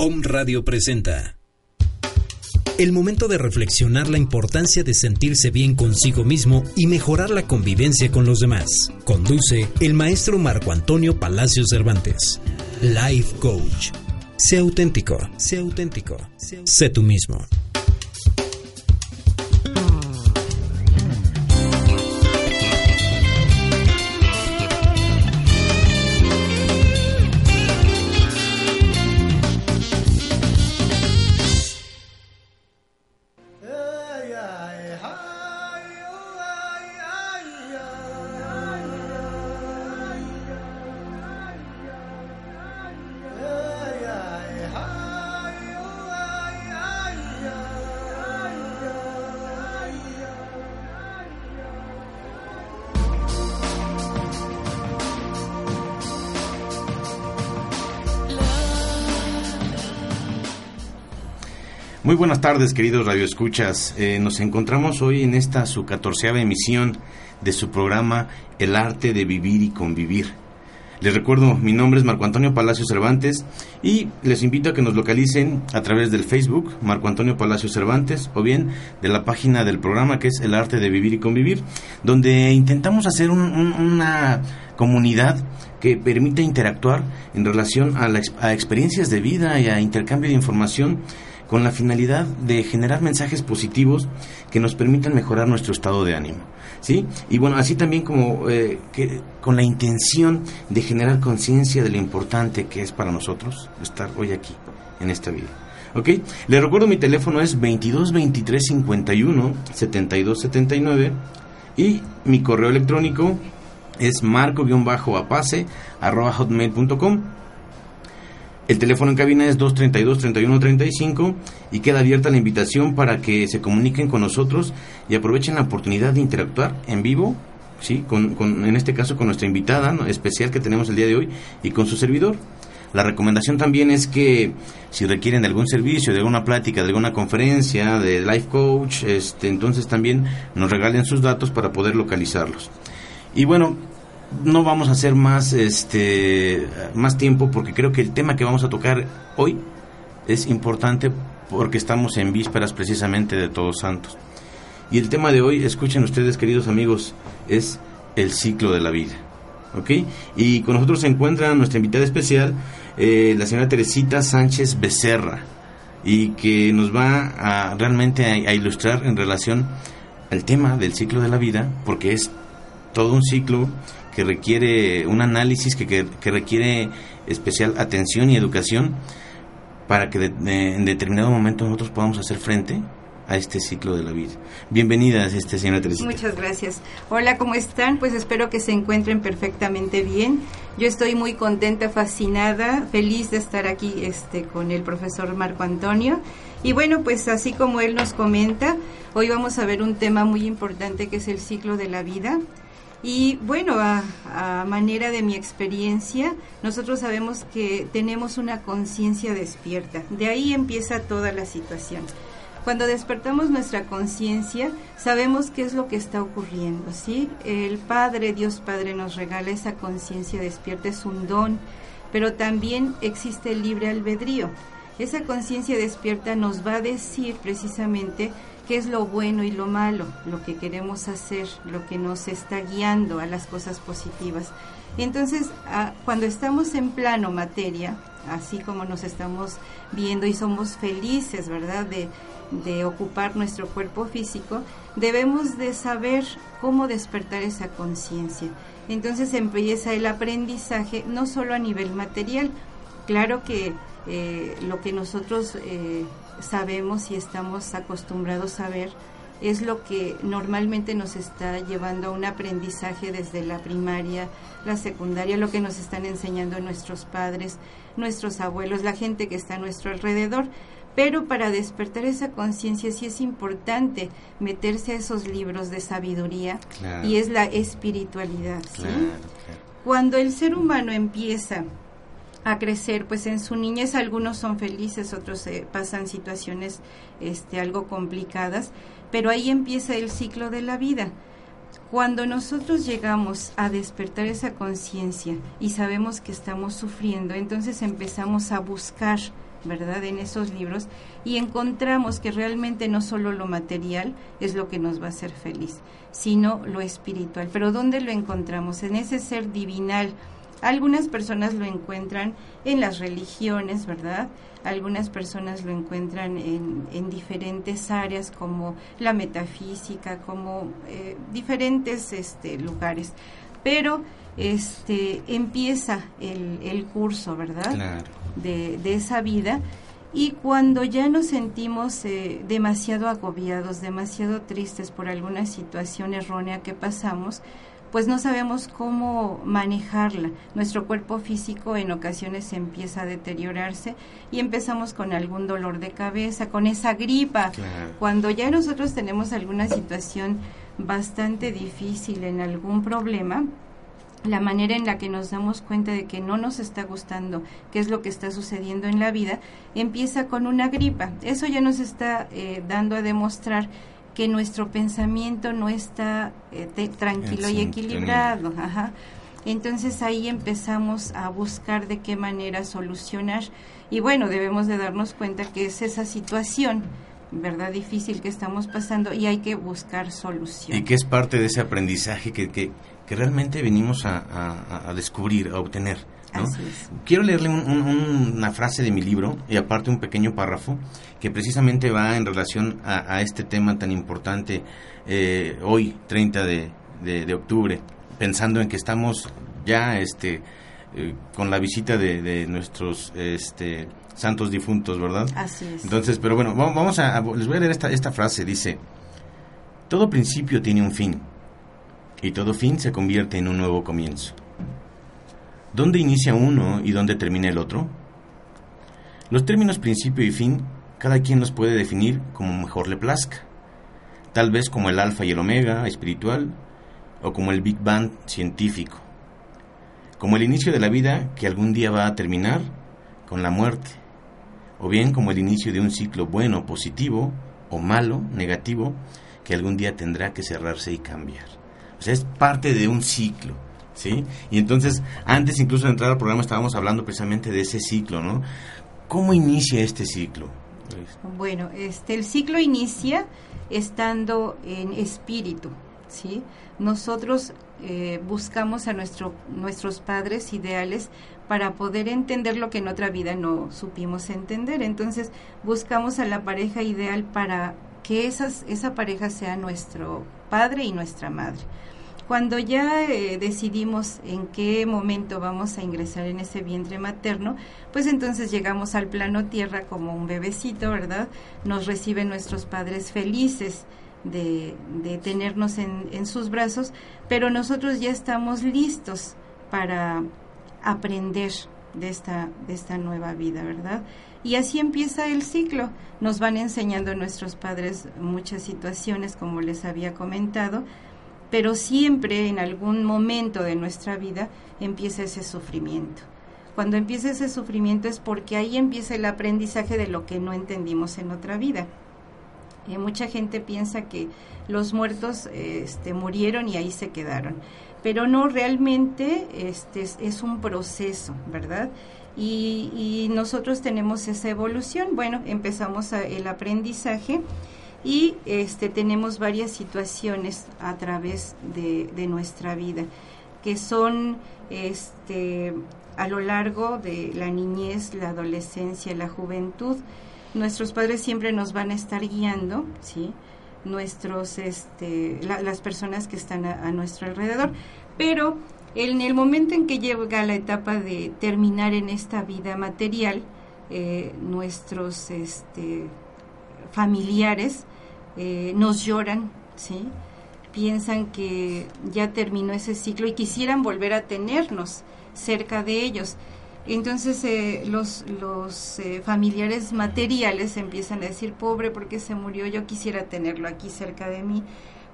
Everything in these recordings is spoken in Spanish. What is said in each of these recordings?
Om Radio presenta. El momento de reflexionar la importancia de sentirse bien consigo mismo y mejorar la convivencia con los demás. Conduce el maestro Marco Antonio Palacios Cervantes. Life Coach. Sé auténtico, sé auténtico, sé tú mismo. Tardes, queridos radioescuchas. Eh, nos encontramos hoy en esta su catorceava emisión de su programa El arte de vivir y convivir. Les recuerdo, mi nombre es Marco Antonio Palacio Cervantes y les invito a que nos localicen a través del Facebook Marco Antonio Palacio Cervantes o bien de la página del programa que es El arte de vivir y convivir, donde intentamos hacer un- un- una comunidad que permita interactuar en relación a, la a experiencias de vida y a intercambio de información con la finalidad de generar mensajes positivos que nos permitan mejorar nuestro estado de ánimo. ¿Sí? Y bueno, así también como eh, que, con la intención de generar conciencia de lo importante que es para nosotros estar hoy aquí, en esta vida. ¿Ok? Les recuerdo mi teléfono es 22 23 51 72 79 y mi correo electrónico es marco-apase arroba hotmail.com el teléfono en cabina es 232-3135 y queda abierta la invitación para que se comuniquen con nosotros y aprovechen la oportunidad de interactuar en vivo, ¿sí? con, en este caso con nuestra invitada especial que tenemos el día de hoy y con su servidor. La recomendación también es que si requieren de algún servicio, de alguna plática, de alguna conferencia, de life coach, este, entonces también nos regalen sus datos para poder localizarlos. Y bueno, no vamos a hacer más este más tiempo porque creo que el tema que vamos a tocar hoy es importante porque estamos en vísperas precisamente de Todos Santos. Y el tema de hoy, escuchen ustedes queridos amigos, es el ciclo de la vida. ¿Ok? Y con nosotros se encuentra nuestra invitada especial, eh, la señora Teresita Sánchez Becerra, y que nos va a realmente a, a ilustrar en relación al tema del ciclo de la vida, porque es todo un ciclo que requiere un análisis, que, que, que requiere especial atención y educación para que de- de- en determinado momento nosotros podamos hacer frente a este ciclo de la vida. Bienvenidas, este señora Teresita. Muchas gracias. Hola, ¿cómo están? Pues espero que se encuentren perfectamente bien. Yo estoy muy contenta, fascinada, feliz de estar aquí este, con el profesor Marco Antonio. Y bueno, pues así como él nos comenta, hoy vamos a ver un tema muy importante que es el ciclo de la vida. Y bueno, a, manera de mi experiencia, nosotros sabemos que tenemos una conciencia despierta. De ahí empieza toda la situación. Cuando despertamos nuestra conciencia, sabemos qué es lo que está ocurriendo, ¿sí? El Padre, Dios Padre, nos regala esa conciencia despierta, es un don, pero también existe el libre albedrío. Esa conciencia despierta nos va a decir precisamente qué es lo bueno y lo malo, lo que queremos hacer, lo que nos está guiando a las cosas positivas. Entonces, ah, cuando estamos en plano materia, así como nos estamos viendo y somos felices, ¿verdad?, de, ocupar nuestro cuerpo físico, debemos de saber cómo despertar esa conciencia. Entonces empieza el aprendizaje no solo a nivel material, claro que eh, lo que nosotros eh, sabemos y estamos acostumbrados a ver es lo que normalmente nos está llevando a un aprendizaje desde la primaria, la secundaria, lo que nos están enseñando nuestros padres, nuestros abuelos, la gente que está a nuestro alrededor. Pero para despertar esa conciencia sí es importante meterse a esos libros de sabiduría y es la espiritualidad. Cuando el ser humano empieza a crecer, pues en su niñez algunos son felices, otros eh, pasan situaciones este, algo complicadas, pero ahí empieza el ciclo de la vida. Cuando nosotros llegamos a despertar esa conciencia y sabemos que estamos sufriendo, entonces empezamos a buscar, ¿verdad?, en esos libros y encontramos que realmente no solo lo material es lo que nos va a hacer feliz, sino lo espiritual. Pero ¿dónde lo encontramos? En ese ser divinal. Algunas personas lo encuentran en las religiones, ¿verdad? algunas personas lo encuentran en, diferentes áreas como la metafísica, como eh, diferentes este, lugares. Pero este empieza el, curso, ¿verdad? De, esa vida. Y cuando ya nos sentimos eh, demasiado agobiados, demasiado tristes por alguna situación errónea que pasamos, pues no sabemos cómo manejarla. Nuestro cuerpo físico en ocasiones empieza a deteriorarse y empezamos con algún dolor de cabeza, con esa gripa. Cuando ya nosotros tenemos alguna situación bastante difícil en algún problema, la manera en la que nos damos cuenta de que no nos está gustando qué es lo que está sucediendo en la vida, empieza con una gripa. Eso ya nos está eh, dando a demostrar que nuestro pensamiento no está eh, tranquilo y equilibrado. Entonces ahí empezamos a buscar de qué manera solucionar y bueno, debemos de darnos cuenta que es esa situación verdad difícil que estamos pasando y hay que buscar solución. Y que es parte de ese aprendizaje que, que, realmente venimos a, a descubrir, a obtener. Quiero leerle una frase de mi libro y aparte un pequeño párrafo que precisamente va en relación a, este tema tan importante eh, hoy, 30 de, octubre, pensando en que estamos ya este, eh, con la visita de, nuestros este, santos difuntos, ¿verdad? Así es. Entonces, pero bueno, vamos a, les voy a leer esta, esta frase, dice, todo principio tiene un fin y todo fin se convierte en un nuevo comienzo. ¿Dónde inicia uno y dónde termina el otro? Los términos principio y fin cada quien los puede definir como mejor le plazca, tal vez como el alfa y el omega espiritual o como el Big Bang científico, como el inicio de la vida que algún día va a terminar con la muerte, o bien como el inicio de un ciclo bueno, positivo, o malo, negativo, que algún día tendrá que cerrarse y cambiar. O sea, es parte de un ciclo. ¿sí? Y entonces, antes incluso de entrar al programa estábamos hablando precisamente de ese ciclo, ¿no? ¿Cómo inicia este ciclo? Bueno, este, el ciclo inicia estando en espíritu, ¿sí? Nosotros eh, buscamos a nuestro, nuestros padres ideales para poder entender lo que en otra vida no supimos entender. Entonces, buscamos a la pareja ideal para que esas, esa pareja sea nuestro padre y nuestra madre. Cuando ya eh, decidimos en qué momento vamos a ingresar en ese vientre materno, pues entonces llegamos al plano tierra como un bebecito, ¿verdad? Nos reciben nuestros padres felices de, tenernos en, en sus brazos, pero nosotros ya estamos listos para aprender de esta, de esta nueva vida, ¿verdad? Y así empieza el ciclo. Nos van enseñando nuestros padres muchas situaciones, como les había comentado, pero siempre en algún momento de nuestra vida empieza ese sufrimiento. Cuando empieza ese sufrimiento es porque ahí empieza el aprendizaje de lo que no entendimos en otra vida. Y mucha gente piensa que los muertos este, murieron y ahí se quedaron, pero no realmente este, es, un proceso, ¿verdad? Y, nosotros tenemos esa evolución. Bueno, empezamos el aprendizaje y este, tenemos varias situaciones a través de, nuestra vida que son este, a lo largo de la niñez, la adolescencia, la juventud. Nuestros padres siempre nos van a estar guiando, ¿sí? Nuestros, este, las personas que están a, nuestro alrededor. Pero en el momento en que llega la etapa de terminar en esta vida material, eh, nuestros este, familiares eh, nos lloran, ¿sí? Piensan que ya terminó ese ciclo y quisieran volver a tenernos cerca de ellos. Entonces eh, los, los eh, familiares materiales empiezan a decir, pobre porque se murió, yo quisiera tenerlo aquí cerca de mí.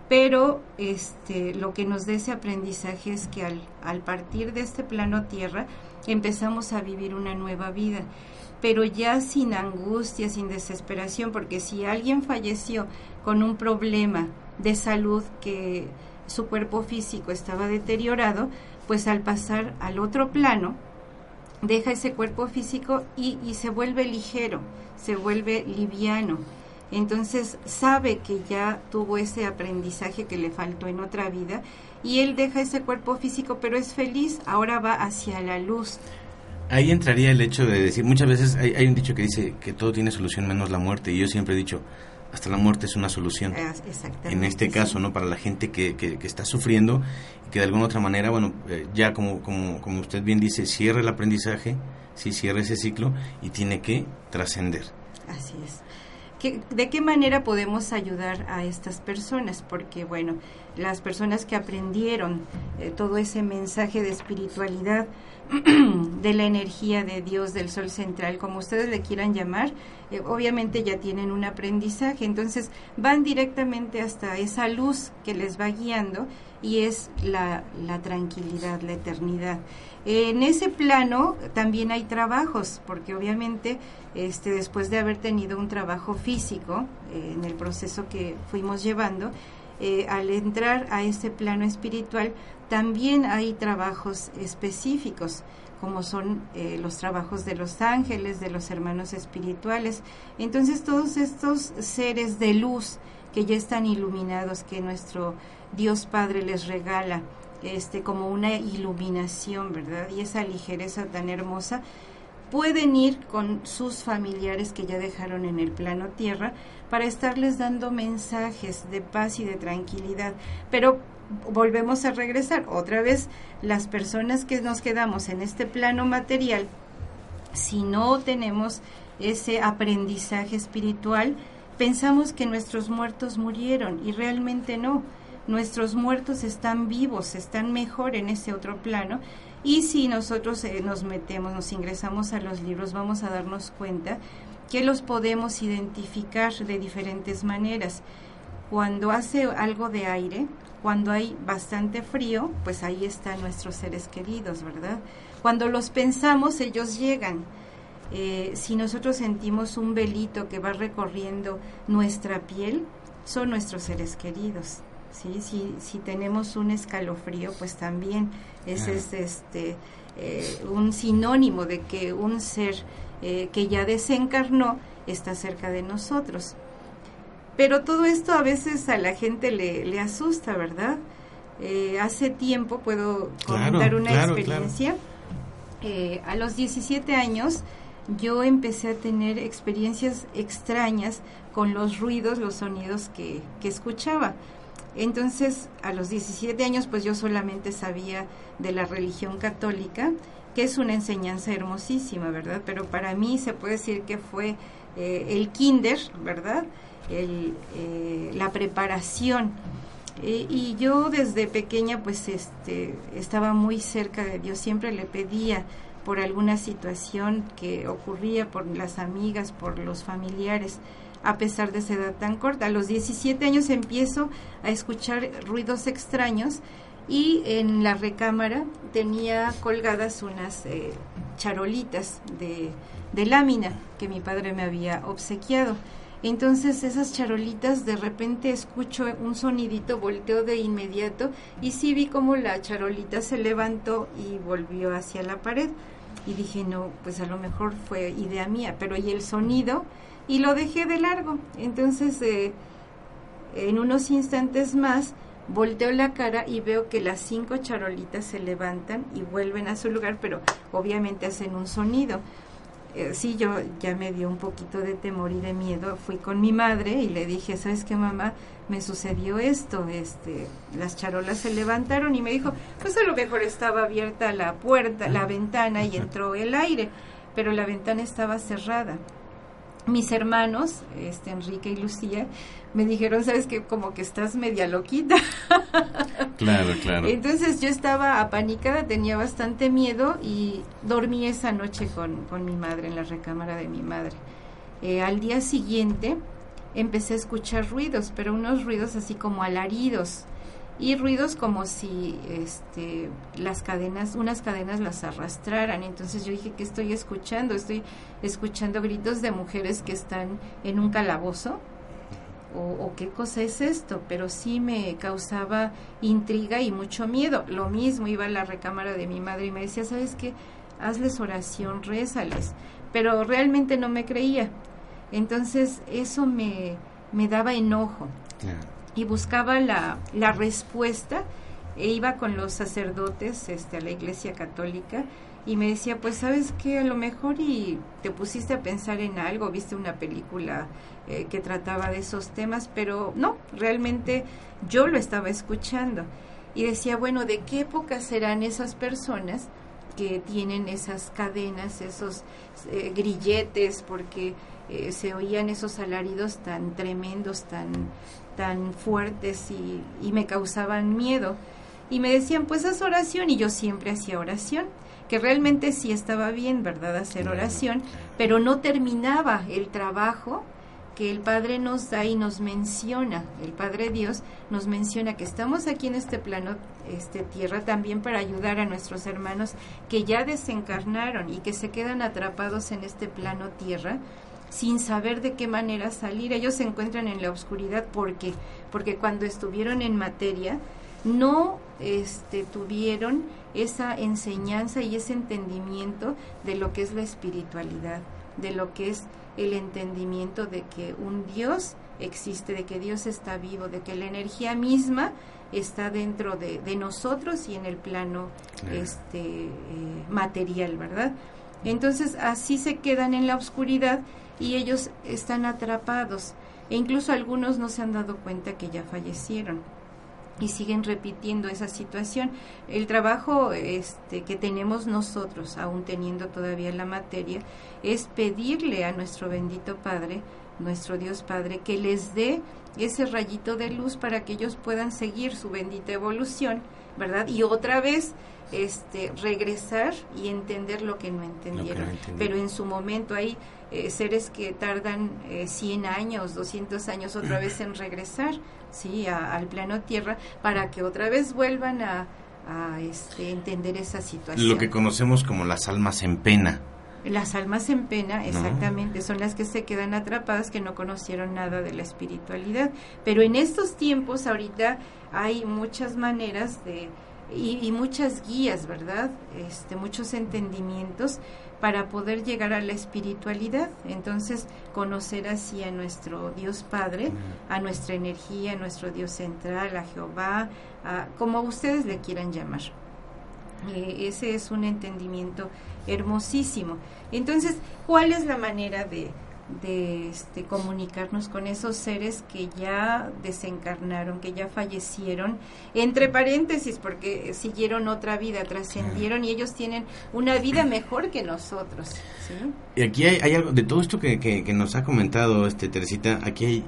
Pero este, lo que nos da ese aprendizaje es que al, al partir de este plano tierra empezamos a vivir una nueva vida pero ya sin angustia, sin desesperación, porque si alguien falleció con un problema de salud que su cuerpo físico estaba deteriorado, pues al pasar al otro plano, deja ese cuerpo físico y, y se vuelve ligero, se vuelve liviano. Entonces sabe que ya tuvo ese aprendizaje que le faltó en otra vida y él deja ese cuerpo físico, pero es feliz, ahora va hacia la luz. Ahí entraría el hecho de decir, muchas veces hay, hay un dicho que dice que todo tiene solución menos la muerte y yo siempre he dicho, hasta la muerte es una solución. Ah. En este caso, ¿no? Para la gente que, que, que está sufriendo y que de alguna otra manera, bueno, eh, ya como, como, como usted bien dice, cierra el aprendizaje, sí, cierra ese ciclo y tiene que trascender. Así es. ¿Qué- ¿De qué manera podemos ayudar a estas personas? Porque, bueno, las personas que aprendieron eh, todo ese mensaje de espiritualidad, de la energía de Dios, del Sol Central, como ustedes le quieran llamar, eh, obviamente ya tienen un aprendizaje, entonces van directamente hasta esa luz que les va guiando y es la, la tranquilidad, la eternidad. En ese plano también hay trabajos, porque obviamente este, después de haber tenido un trabajo físico eh, en el proceso que fuimos llevando, eh, al entrar a ese plano espiritual, también hay trabajos específicos, como son eh, los trabajos de los ángeles, de los hermanos espirituales. Entonces todos estos seres de luz que ya están iluminados, que nuestro Dios Padre les regala, este, como una iluminación, ¿verdad? Y esa ligereza tan hermosa, pueden ir con sus familiares que ya dejaron en el plano tierra para estarles dando mensajes de paz y de tranquilidad. Pero volvemos a regresar otra vez las personas que nos quedamos en este plano material, si no tenemos ese aprendizaje espiritual, pensamos que nuestros muertos murieron y realmente no. Nuestros muertos están vivos, están mejor en ese otro plano y si nosotros eh, nos metemos, nos ingresamos a los libros, vamos a darnos cuenta que los podemos identificar de diferentes maneras. Cuando hace algo de aire, cuando hay bastante frío, pues ahí están nuestros seres queridos, ¿verdad? Cuando los pensamos, ellos llegan. Eh, si nosotros sentimos un velito que va recorriendo nuestra piel, son nuestros seres queridos. ¿Sí? Si, si tenemos un escalofrío, pues también ese es este, eh, un sinónimo de que un ser eh, que ya desencarnó está cerca de nosotros. Pero todo esto a veces a la gente le, le asusta, ¿verdad? Eh, hace tiempo puedo comentar Claro, una claro, experiencia. Eh, a los 17 años yo empecé a tener experiencias extrañas con los ruidos, los sonidos que, que escuchaba. Entonces, a los 17 años, pues yo solamente sabía de la religión católica, que es una enseñanza hermosísima, ¿verdad? Pero para mí se puede decir que fue eh, el kinder, ¿verdad? Eh, la preparación. Y yo desde pequeña, pues, este, estaba muy cerca de Dios, siempre le pedía por alguna situación que ocurría por las amigas, por los familiares a pesar de esa edad tan corta. A los 17 años empiezo a escuchar ruidos extraños y en la recámara tenía colgadas unas eh, charolitas de, de lámina que mi padre me había obsequiado. Entonces esas charolitas de repente escucho un sonidito, volteo de inmediato y sí vi como la charolita se levantó y volvió hacia la pared. Y dije, no, pues a lo mejor fue idea mía, pero y el sonido, y lo dejé de largo. Entonces, eh, en unos instantes más, volteo la cara y veo que las cinco charolitas se levantan y vuelven a su lugar, pero obviamente hacen un sonido. Eh, sí, yo ya me dio un poquito de temor y de miedo. Fui con mi madre y le dije, ¿sabes qué, mamá? Me sucedió esto. Este, las charolas se levantaron y me dijo, pues a lo mejor estaba abierta la puerta, la ventana y entró el aire, pero la ventana estaba cerrada. Mis hermanos, este Enrique y Lucía, me dijeron, sabes que como que estás media loquita. claro, claro. Entonces yo estaba apanicada, tenía bastante miedo y dormí esa noche con, con mi madre, en la recámara de mi madre. Eh, al día siguiente empecé a escuchar ruidos, pero unos ruidos así como alaridos y ruidos como si este, las cadenas, unas cadenas las arrastraran. Entonces yo dije, ¿qué estoy escuchando? Estoy escuchando gritos de mujeres que están en un calabozo. O, qué cosa es esto, pero sí me causaba intriga y mucho miedo. Lo mismo iba a la recámara de mi madre y me decía, ¿sabes qué? Hazles oración, rézales. Pero realmente no me creía. Entonces eso me, me daba enojo y buscaba la, la respuesta e iba con los sacerdotes este, a la iglesia católica y me decía, pues sabes que a lo mejor y te pusiste a pensar en algo, viste una película eh, que trataba de esos temas, pero no, realmente yo lo estaba escuchando. Y decía, bueno, ¿de qué época serán esas personas que tienen esas cadenas, esos eh, grilletes? Porque eh, se oían esos alaridos tan tremendos, tan, tan fuertes y, y me causaban miedo. Y me decían, pues haz oración y yo siempre hacía oración que realmente sí estaba bien, ¿verdad? Hacer oración, pero no terminaba el trabajo que el Padre nos da y nos menciona, el Padre Dios nos menciona que estamos aquí en este plano, este tierra también para ayudar a nuestros hermanos que ya desencarnaron y que se quedan atrapados en este plano tierra sin saber de qué manera salir. Ellos se encuentran en la oscuridad porque porque cuando estuvieron en materia no este, tuvieron esa enseñanza y ese entendimiento de lo que es la espiritualidad, de lo que es el entendimiento de que un Dios existe, de que Dios está vivo, de que la energía misma está dentro de, nosotros y en el plano este, eh, material, ¿verdad? Entonces así se quedan en la oscuridad y ellos están atrapados e incluso algunos no se han dado cuenta que ya fallecieron y siguen repitiendo esa situación. El trabajo este, que tenemos nosotros, aún teniendo todavía la materia, es pedirle a nuestro bendito Padre, nuestro Dios Padre, que les dé ese rayito de luz para que ellos puedan seguir su bendita evolución, ¿verdad? Y otra vez este, regresar y entender lo que no entendieron. Pero en su momento hay eh, seres que tardan 100 eh, años, 200 años otra vez en regresar, ¿sí? al plano Tierra, para que otra vez vuelvan a, este, entender esa situación. Lo que conocemos como las almas en pena. Las almas en pena, exactamente, son las que se quedan atrapadas, que no conocieron nada de la espiritualidad. Pero en estos tiempos, ahorita, hay muchas maneras de y, muchas guías, ¿verdad? Este, muchos entendimientos para poder llegar a la espiritualidad. Entonces, conocer así a nuestro Dios Padre, a nuestra energía, a nuestro Dios central, a Jehová, a, como ustedes le quieran llamar. Eh, ese es un entendimiento hermosísimo. Entonces, ¿cuál es la manera de, de este, comunicarnos con esos seres que ya desencarnaron, que ya fallecieron, entre paréntesis, porque siguieron otra vida, trascendieron y ellos tienen una vida mejor que nosotros. Y aquí hay, algo, de todo esto que, que, nos ha comentado este Teresita, aquí hay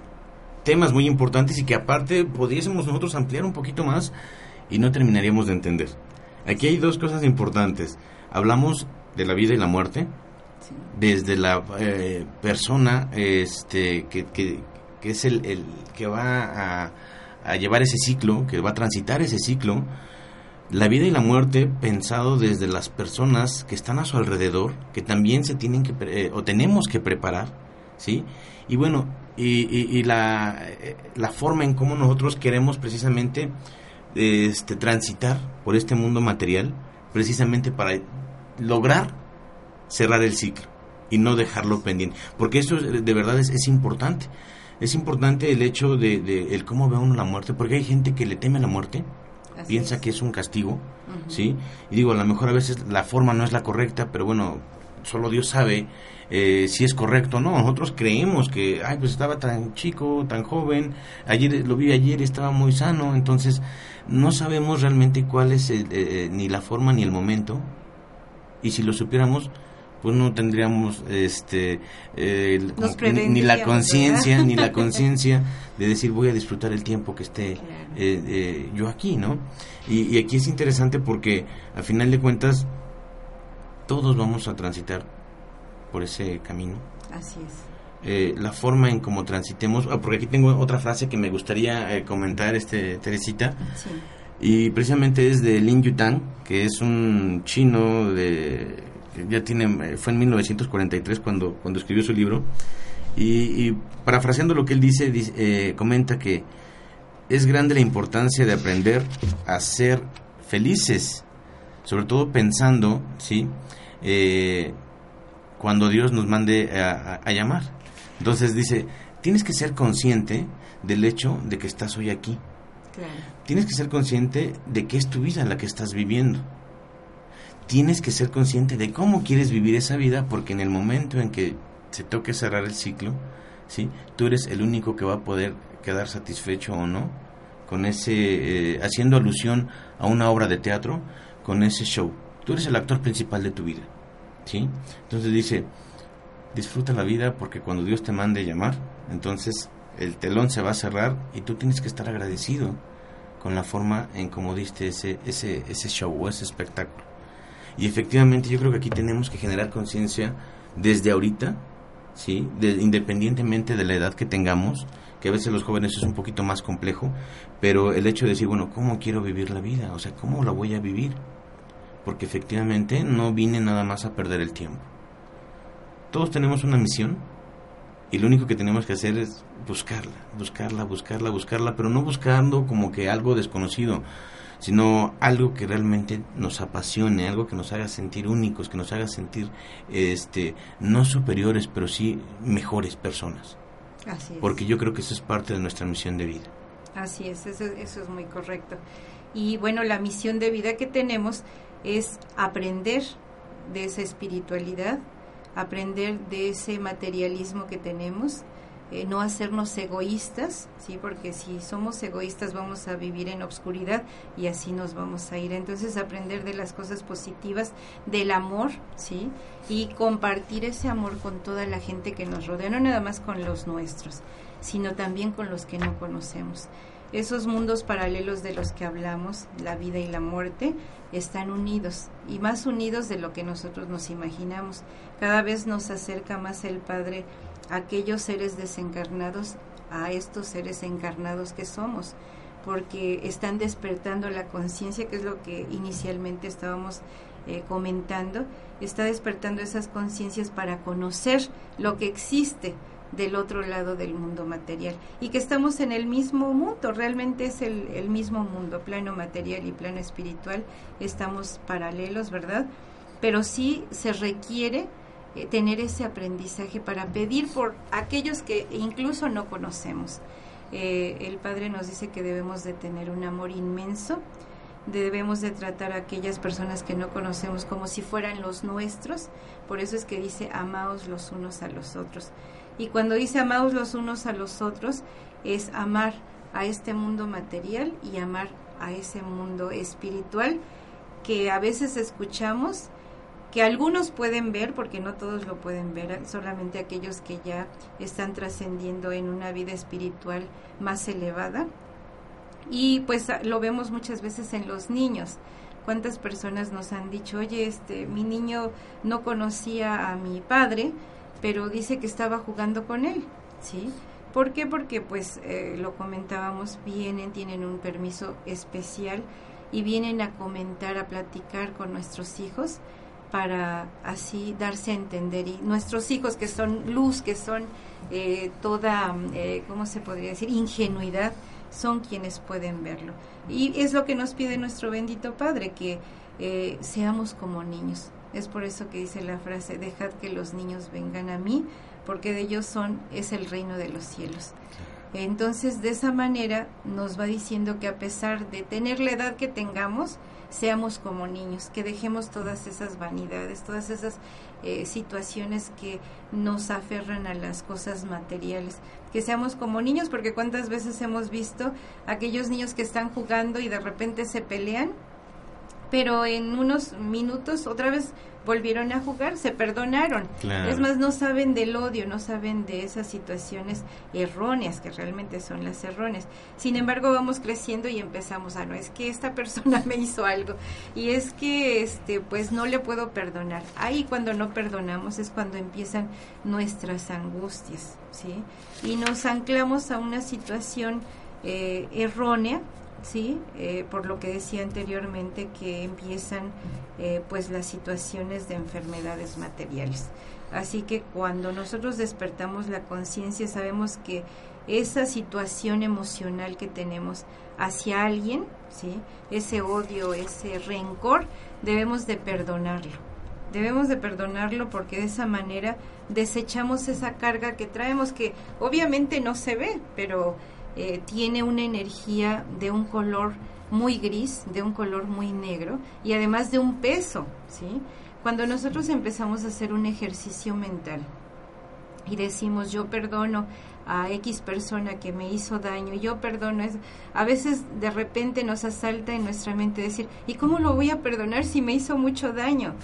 temas muy importantes y que aparte pudiésemos nosotros ampliar un poquito más y no terminaríamos de entender. Aquí hay dos cosas importantes. Hablamos de la vida y la muerte, desde la eh, persona este, que, que, es el, el, que va a, a, llevar ese ciclo, que va a transitar ese ciclo, la vida y la muerte pensado desde las personas que están a su alrededor, que también se tienen que, eh, o tenemos que preparar, ¿sí? Y bueno, y, y, la, eh, la forma en cómo nosotros queremos precisamente este, transitar por este mundo material, precisamente para lograr cerrar el ciclo y no dejarlo pendiente. Porque eso de verdad es, es importante. Es importante el hecho de, el cómo ve uno la muerte, porque hay gente que le teme a la muerte, piensa que es un castigo, ¿sí? Y digo, a lo mejor a veces la forma no es la correcta, pero bueno, solo Dios sabe eh, si es correcto o no. Nosotros creemos que, ay, pues estaba tan chico, tan joven, ayer lo vi ayer, estaba muy sano, entonces no sabemos realmente cuál es eh, eh, ni la forma ni el momento. Y si lo supiéramos, pues no tendríamos este ni, la conciencia ni la conciencia de decir voy a disfrutar el tiempo que esté eh, eh, yo aquí no y, aquí es interesante porque al final de cuentas todos vamos a transitar por ese camino. Así es. Eh, la forma en cómo transitemos ah, porque aquí tengo otra frase que me gustaría comentar este Teresita. Sí. Y precisamente es de Lin Yutang que es un chino de ya tiene, fue en 1943 cuando, cuando escribió su libro, y, parafraseando lo que él dice, eh, comenta que es grande la importancia de aprender a ser felices, sobre todo pensando, ¿sí? Eh, cuando Dios nos mande a, llamar. Entonces dice, tienes que ser consciente del hecho de que estás hoy aquí. Tienes que ser consciente de que es tu vida la que estás viviendo tienes que ser consciente de cómo quieres vivir esa vida porque en el momento en que se toque cerrar el ciclo, ¿sí? tú eres el único que va a poder quedar satisfecho o no con ese, eh, haciendo alusión a una obra de teatro, con ese show. Tú eres el actor principal de tu vida. ¿sí? Entonces dice, disfruta la vida porque cuando Dios te mande llamar, entonces el telón se va a cerrar y tú tienes que estar agradecido con la forma en cómo diste ese, ese, ese show ese espectáculo. Y efectivamente yo creo que aquí tenemos que generar conciencia desde ahorita, ¿sí? independientemente de la edad que tengamos, que a veces los jóvenes es un poquito más complejo, pero el hecho de decir, bueno, ¿cómo quiero vivir la vida? O sea, ¿cómo la voy a vivir? Porque efectivamente no vine nada más a perder el tiempo. Todos tenemos una misión y lo único que tenemos que hacer es buscarla, buscarla, buscarla, buscarla, pero no buscando como que algo desconocido, sino algo que realmente nos apasione, algo que nos haga sentir únicos, que nos haga sentir este no superiores, pero sí mejores personas. Así es. Porque yo creo que eso es parte de nuestra misión de vida. Así es, eso, eso es muy correcto. Y bueno, la misión de vida que tenemos es aprender de esa espiritualidad, aprender de ese materialismo que tenemos, eh, no hacernos egoístas, ¿sí? porque si somos egoístas vamos a vivir en obscuridad y así nos vamos a ir. Entonces aprender de las cosas positivas, del amor, ¿sí? y compartir ese amor con toda la gente que nos rodea, no nada más con los nuestros, sino también con los que no conocemos. Esos mundos paralelos de los que hablamos, la vida y la muerte, están unidos y más unidos de lo que nosotros nos imaginamos. Cada vez nos acerca más el Padre aquellos seres desencarnados a estos seres encarnados que somos, porque están despertando la conciencia, que es lo que inicialmente estábamos eh, comentando, está despertando esas conciencias para conocer lo que existe del otro lado del mundo material y que estamos en el mismo mundo, realmente es el, mismo mundo, plano material y plano espiritual, estamos paralelos, ¿verdad? Pero sí se requiere eh, tener ese aprendizaje para pedir por aquellos que incluso no conocemos. Eh, el Padre nos dice que debemos de tener un amor inmenso, debemos de tratar a aquellas personas que no conocemos como si fueran los nuestros, por eso es que dice amaos los unos a los otros. Y cuando dice amaos los unos a los otros, es amar a este mundo material y amar a ese mundo espiritual que a veces escuchamos que algunos pueden ver, porque no todos lo pueden ver, solamente aquellos que ya están trascendiendo en una vida espiritual más elevada. Y pues lo vemos muchas veces en los niños. ¿Cuántas personas nos han dicho, oye, este, mi niño no conocía a mi padre, pero dice que estaba jugando con él, ¿sí? ¿Por qué? Porque pues eh, lo comentábamos, vienen, tienen un permiso especial y vienen a comentar, a platicar con nuestros hijos para así darse a entender. Y nuestros hijos, que son luz, que son eh, toda, eh, ¿cómo se podría decir?, ingenuidad, son quienes pueden verlo. Y es lo que nos pide nuestro bendito Padre, que eh, seamos como niños. Es por eso que dice la frase, dejad que los niños vengan a mí, porque de ellos son, es el reino de los cielos. Entonces, de esa manera nos va diciendo que a pesar de tener la edad que tengamos, seamos como niños, que dejemos todas esas vanidades, todas esas eh, situaciones que nos aferran a las cosas materiales, que seamos como niños, porque cuántas veces hemos visto aquellos niños que están jugando y de repente se pelean pero en unos minutos otra vez volvieron a jugar, se perdonaron. Es más, no saben del odio, no saben de esas situaciones erróneas, que realmente son las erróneas. Sin embargo, vamos creciendo y empezamos a, no, es que esta persona me hizo algo y es que, este, pues no le puedo perdonar. Ahí cuando no perdonamos es cuando empiezan nuestras angustias, ¿sí? Y nos anclamos a una situación eh, errónea ¿sí? Eh, por lo que decía anteriormente que empiezan eh, pues las situaciones de enfermedades materiales. Así que cuando nosotros despertamos la conciencia sabemos que esa situación emocional que tenemos hacia alguien, ¿sí? ese odio, ese rencor, debemos de perdonarlo. Debemos de perdonarlo porque de esa manera desechamos esa carga que traemos que obviamente no se ve, pero eh, tiene una energía de un color muy gris, de un color muy negro y además de un peso, ¿sí? Cuando nosotros empezamos a hacer un ejercicio mental y decimos yo perdono a X persona que me hizo daño, yo perdono, es, a veces de repente nos asalta en nuestra mente decir, ¿y cómo lo voy a perdonar si me hizo mucho daño?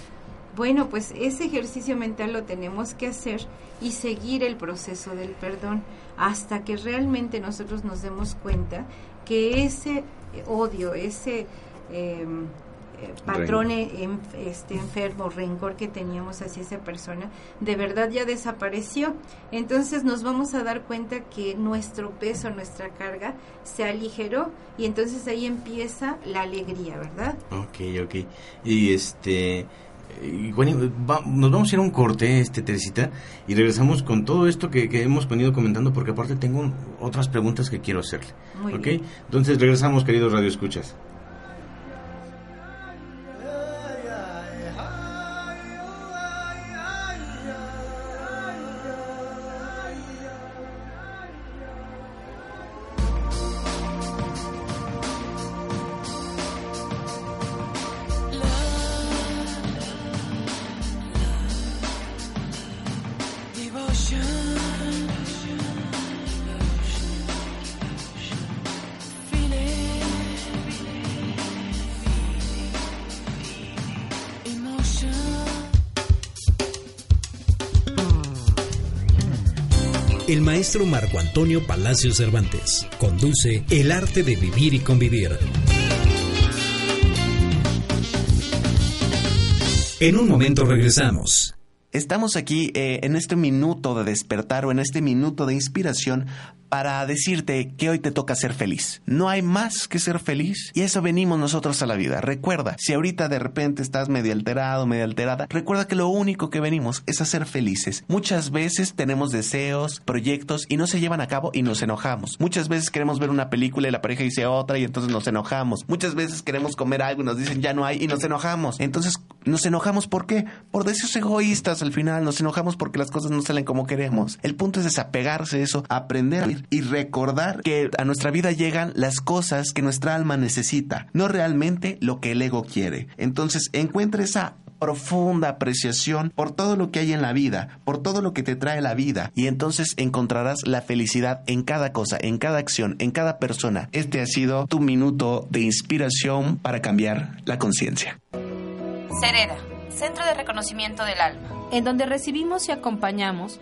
Bueno, pues ese ejercicio mental lo tenemos que hacer y seguir el proceso del perdón hasta que realmente nosotros nos demos cuenta que ese odio, ese em, eh, patrón este, enfermo, rencor que teníamos hacia esa persona, de verdad ya desapareció. Entonces nos vamos a dar cuenta que nuestro peso, nuestra carga se aligeró y entonces ahí empieza la alegría, ¿verdad? Ok, ok. Y este bueno, nos vamos a ir a un corte, este Teresita, y regresamos con todo esto que, hemos venido comentando, porque aparte tengo otras preguntas que quiero hacerle. ¿Ok? Entonces regresamos, queridos Radio Escuchas. El maestro Marco Antonio Palacio Cervantes. Conduce El arte de vivir y convivir. En un momento regresamos. Estamos aquí eh, en este minuto de despertar o en este minuto de inspiración para decirte que hoy te toca ser feliz. No hay más que ser feliz y eso venimos nosotros a la vida. Recuerda, si ahorita de repente estás medio alterado, medio alterada, recuerda que lo único que venimos es a ser felices. Muchas veces tenemos deseos, proyectos y no se llevan a cabo y nos enojamos. Muchas veces queremos ver una película y la pareja dice otra y entonces nos enojamos. Muchas veces queremos comer algo y nos dicen ya no hay y nos enojamos. Entonces nos enojamos ¿por qué? Por deseos egoístas al final. Nos enojamos porque las cosas no salen como queremos. El punto es desapegarse de eso, aprender y recordar que a nuestra vida llegan las cosas que nuestra alma necesita, no realmente lo que el ego quiere. Entonces encuentra esa profunda apreciación por todo lo que hay en la vida, por todo lo que te trae la vida, y entonces encontrarás la felicidad en cada cosa, en cada acción, en cada persona. Este ha sido tu minuto de inspiración para cambiar la conciencia. Sereda, Centro de Reconocimiento del Alma, en donde recibimos y acompañamos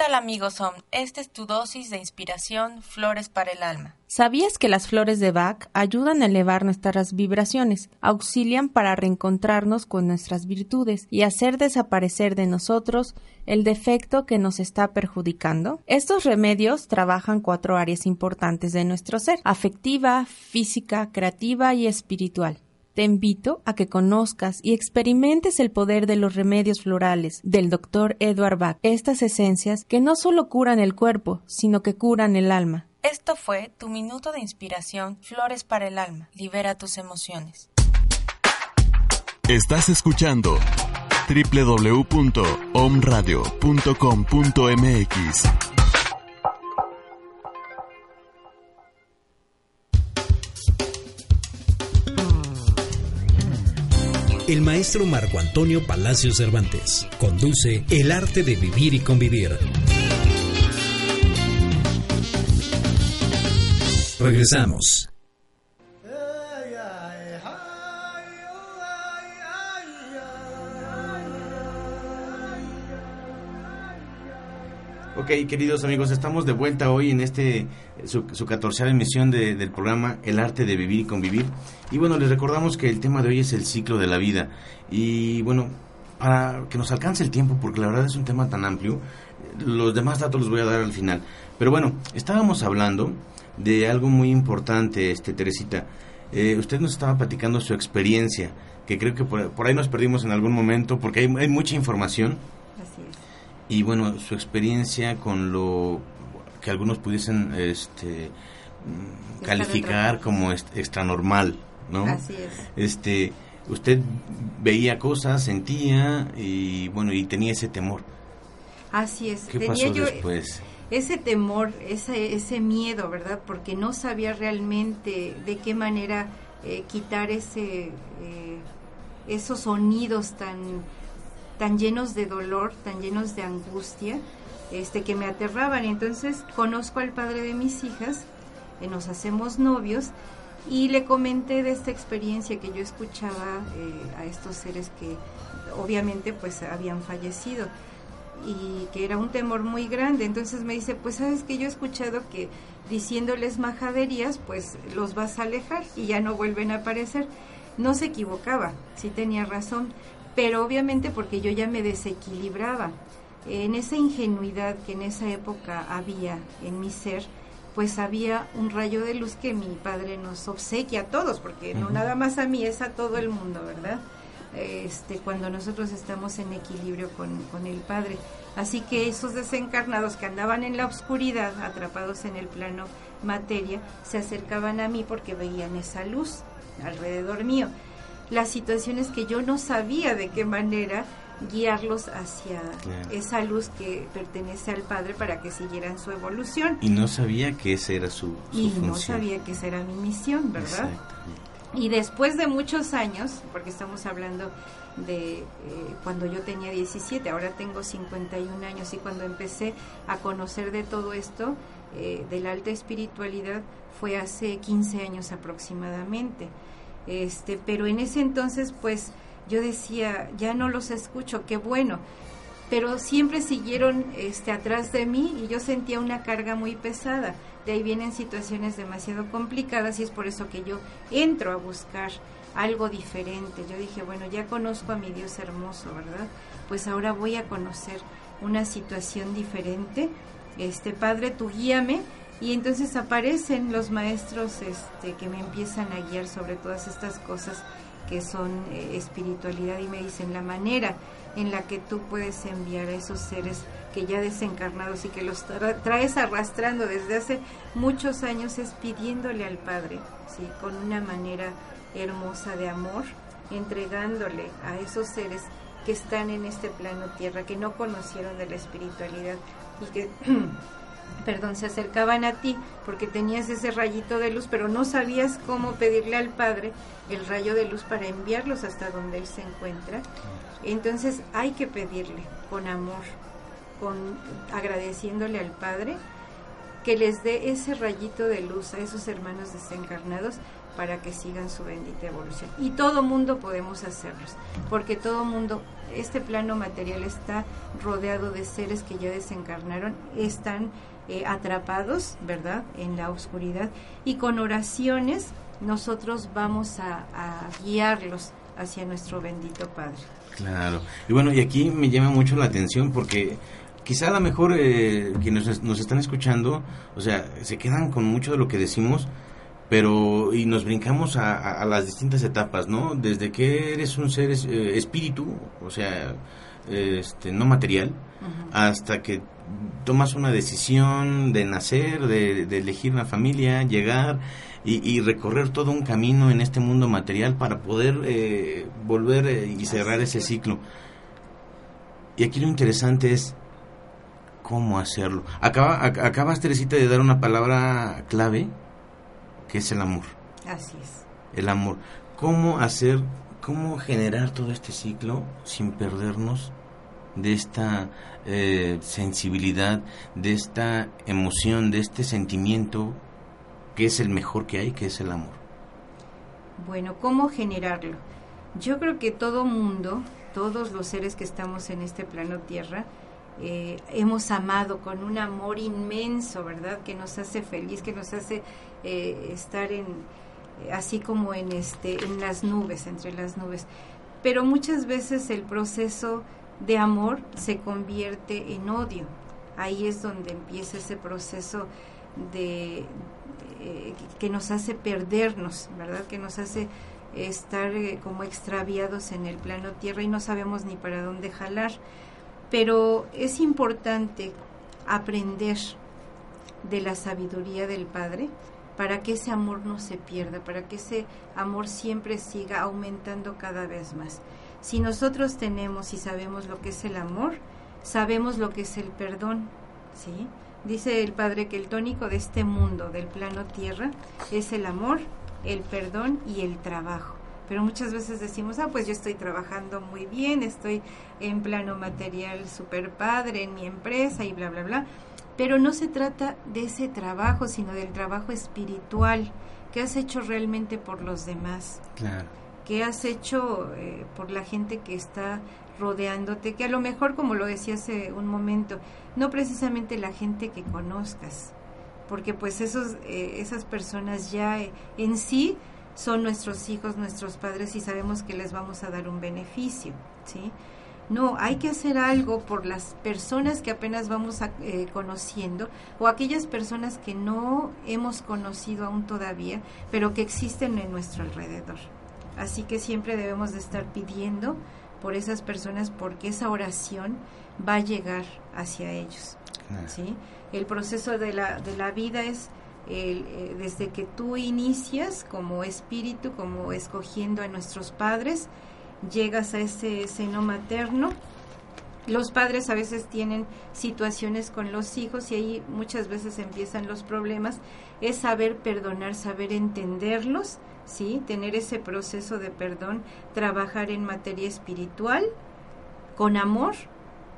Tal amigos son? Esta es tu dosis de inspiración, flores para el alma. ¿Sabías que las flores de Bach ayudan a elevar nuestras vibraciones, auxilian para reencontrarnos con nuestras virtudes y hacer desaparecer de nosotros el defecto que nos está perjudicando? Estos remedios trabajan cuatro áreas importantes de nuestro ser, afectiva, física, creativa y espiritual. Te invito a que conozcas y experimentes el poder de los remedios florales del Dr. Edward Bach, estas esencias que no solo curan el cuerpo, sino que curan el alma. Esto fue tu minuto de inspiración, Flores para el alma. Libera tus emociones. Estás escuchando www.omradio.com.mx. El maestro Marco Antonio Palacio Cervantes conduce El arte de vivir y convivir. Regresamos. Ok, queridos amigos, estamos de vuelta hoy en este su, su catorceava emisión de- del programa El arte de vivir y convivir. Y bueno, les recordamos que el tema de hoy es el ciclo de la vida. Y bueno, para que nos alcance el tiempo, porque la verdad es un tema tan amplio, los demás datos los voy a dar al final. Pero bueno, estábamos hablando de algo muy importante, este Teresita. Eh, usted nos estaba platicando su experiencia, que creo que por, por ahí nos perdimos en algún momento, porque hay, hay mucha información. Así es. Y bueno, su experiencia con lo que algunos pudiesen este, calificar como extranormal, ¿no? Así es. Este, usted veía cosas, sentía y bueno, y tenía ese temor. Así es. ¿Qué Tenía pasó yo después? ese temor, ese, ese miedo, ¿verdad? Porque no sabía realmente de qué manera eh, quitar ese, eh, esos sonidos tan, tan llenos de dolor, tan llenos de angustia, este, que me aterraban. Entonces conozco al padre de mis hijas, eh, nos hacemos novios y le comenté de esta experiencia que yo escuchaba eh, a estos seres que obviamente pues habían fallecido y que era un temor muy grande. Entonces me dice, pues sabes que yo he escuchado que diciéndoles majaderías, pues los vas a alejar y ya no vuelven a aparecer. No se equivocaba, sí tenía razón, pero obviamente porque yo ya me desequilibraba. En esa ingenuidad que en esa época había en mi ser, pues había un rayo de luz que mi padre nos obsequia a todos, porque no nada más a mí, es a todo el mundo, ¿verdad? este, cuando nosotros estamos en equilibrio con, con el Padre. Así que esos desencarnados que andaban en la oscuridad, atrapados en el plano materia, se acercaban a mí porque veían esa luz alrededor mío. La situación es que yo no sabía de qué manera guiarlos hacia Claro. esa luz que pertenece al Padre para que siguieran su evolución. Y no sabía que esa era su, su Y función. no sabía que esa era mi misión, ¿verdad? Y después de muchos años, porque estamos hablando de eh, cuando yo tenía 17, ahora tengo 51 años y cuando empecé a conocer de todo esto, eh, de la alta espiritualidad, fue hace 15 años aproximadamente. Este, pero en ese entonces, pues yo decía, ya no los escucho, qué bueno. Pero siempre siguieron este, atrás de mí y yo sentía una carga muy pesada. De ahí vienen situaciones demasiado complicadas y es por eso que yo entro a buscar algo diferente. Yo dije, bueno, ya conozco a mi Dios hermoso, ¿verdad? Pues ahora voy a conocer una situación diferente. Este Padre, tú guíame. Y entonces aparecen los maestros este, que me empiezan a guiar sobre todas estas cosas que son eh, espiritualidad y me dicen la manera en la que tú puedes enviar a esos seres que ya desencarnados y que los tra- traes arrastrando desde hace muchos años es pidiéndole al Padre, sí, con una manera hermosa de amor, entregándole a esos seres que están en este plano tierra, que no conocieron de la espiritualidad y que perdón, se acercaban a ti porque tenías ese rayito de luz, pero no sabías cómo pedirle al Padre el rayo de luz para enviarlos hasta donde Él se encuentra. Entonces hay que pedirle con amor, con agradeciéndole al Padre que les dé ese rayito de luz a esos hermanos desencarnados para que sigan su bendita evolución. Y todo mundo podemos hacerlos, porque todo mundo, este plano material está rodeado de seres que ya desencarnaron, están eh, atrapados, ¿verdad?, en la oscuridad, y con oraciones nosotros vamos a, guiarlos hacia nuestro bendito Padre. Claro. Y bueno, y aquí me llama mucho la atención porque quizá a lo mejor eh, quienes nos están escuchando, o sea, se quedan con mucho de lo que decimos, pero y nos brincamos a, las distintas etapas, ¿no? Desde que eres un ser eh, espíritu, o sea, este, no material, hasta que tomas una decisión de nacer, de, elegir una familia, llegar y, recorrer todo un camino en este mundo material para poder eh, volver eh, y cerrar ese ciclo. Y aquí lo interesante es cómo hacerlo. Acaba, acabas, Teresita, de dar una palabra clave que es el amor. Así es. El amor. ¿Cómo hacer, cómo generar todo este ciclo sin perdernos de esta eh, sensibilidad, de esta emoción, de este sentimiento que es el mejor que hay, que es el amor? Bueno, ¿cómo generarlo? Yo creo que todo mundo, todos los seres que estamos en este plano Tierra, eh, hemos amado con un amor inmenso, ¿verdad? Que nos hace feliz, que nos hace eh, estar en así como en este en las nubes, entre las nubes. Pero muchas veces el proceso de amor se convierte en odio. Ahí es donde empieza ese proceso de eh, que nos hace perdernos, ¿verdad? Que nos hace estar como extraviados en el plano tierra y no sabemos ni para dónde jalar. Pero es importante aprender de la sabiduría del Padre para que ese amor no se pierda, para que ese amor siempre siga aumentando cada vez más. Si nosotros tenemos y sabemos lo que es el amor, sabemos lo que es el perdón, ¿sí? Dice el Padre que el tónico de este mundo, del plano tierra, es el amor, el perdón y el trabajo pero muchas veces decimos, ah, pues yo estoy trabajando muy bien, estoy en plano material super padre en mi empresa y bla, bla, bla. Pero no se trata de ese trabajo, sino del trabajo espiritual que has hecho realmente por los demás. Claro. Que has hecho eh, por la gente que está rodeándote, que a lo mejor, como lo decía hace un momento, no precisamente la gente que conozcas, porque pues esos, eh, esas personas ya eh, en sí son nuestros hijos, nuestros padres y sabemos que les vamos a dar un beneficio, ¿sí? No, hay que hacer algo por las personas que apenas vamos a, eh, conociendo o aquellas personas que no hemos conocido aún todavía, pero que existen en nuestro alrededor. Así que siempre debemos de estar pidiendo por esas personas porque esa oración va a llegar hacia ellos. ¿sí? El proceso de la, de la vida es eh, desde que tú inicias como espíritu, como escogiendo a nuestros padres, llegas a ese seno materno. Los padres a veces tienen situaciones con los hijos y ahí muchas veces empiezan los problemas. Es saber perdonar, saber entenderlos, ¿sí? Tener ese proceso de perdón, trabajar en materia espiritual con amor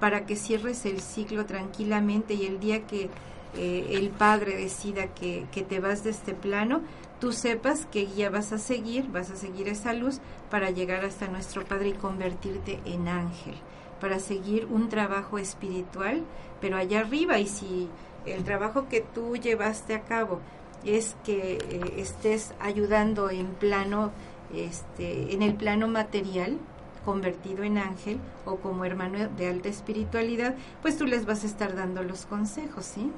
para que cierres el ciclo tranquilamente y el día que eh, el Padre decida que, que te vas de este plano, tú sepas que ya vas a seguir, vas a seguir esa luz para llegar hasta nuestro Padre y convertirte en ángel, para seguir un trabajo espiritual, pero allá arriba. Y si el trabajo que tú llevaste a cabo es que eh, estés ayudando en plano, este, en el plano material, convertido en ángel o como hermano de alta espiritualidad, pues tú les vas a estar dando los consejos, ¿sí?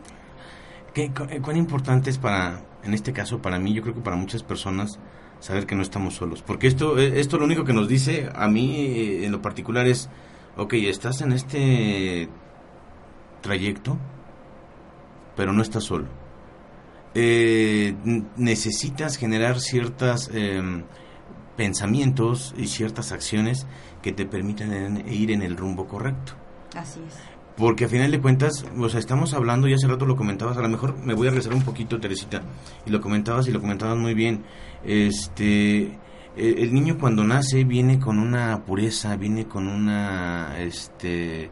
¿Qué, eh, ¿Cuán importante es para, en este caso para mí, yo creo que para muchas personas, saber que no estamos solos? Porque esto, eh, esto lo único que nos dice a mí eh, en lo particular es, ok, estás en este trayecto, pero no estás solo. necesitas generar ciertos em, pensamientos y ciertas acciones que te permitan ir en el rumbo correcto. Así es. Porque a final de cuentas, o sea, estamos hablando, y hace rato lo comentabas, a lo mejor me voy a regresar un poquito, Teresita, y lo comentabas y lo comentabas muy bien. Este, e, el niño cuando nace viene con una pureza, viene con una, este, eh,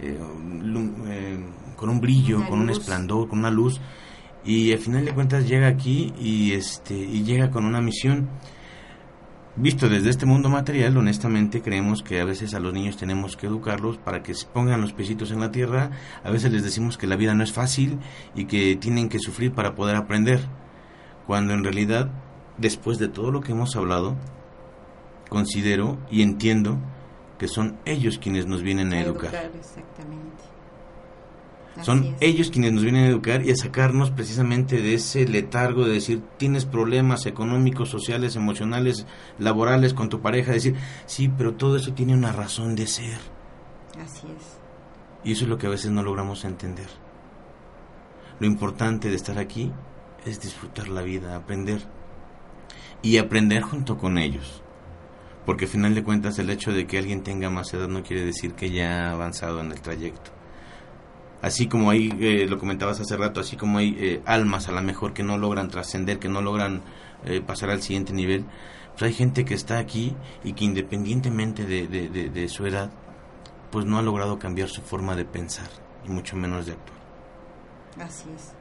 eh, con un brillo, con un esplendor, con una luz, y al final de cuentas llega aquí y, este, y llega con una misión Visto desde este mundo material, honestamente creemos que a veces a los niños tenemos que educarlos para que se pongan los pesitos en la tierra. A veces les decimos que la vida no es fácil y que tienen que sufrir para poder aprender. Cuando en realidad, después de todo lo que hemos hablado, considero y entiendo que son ellos quienes nos vienen a, educar. Exactamente. Son ellos quienes nos vienen a educar y a sacarnos precisamente de ese letargo de decir, tienes problemas económicos, sociales, emocionales, laborales con tu pareja, decir, sí, pero todo eso tiene una razón de ser. Así es. Y eso es lo que a veces no logramos entender. Lo importante de estar aquí es disfrutar la vida, aprender. Y aprender junto con ellos. Porque al final de cuentas el hecho de que alguien tenga más edad no quiere decir que ya ha avanzado en el trayecto así como hay, eh, lo comentabas hace rato, así como hay eh, almas a lo mejor que no logran trascender, que no logran eh, pasar al siguiente nivel, pues hay gente que está aquí y que independientemente de, de, su edad, pues no ha logrado cambiar su forma de pensar y mucho menos de actuar. Así es.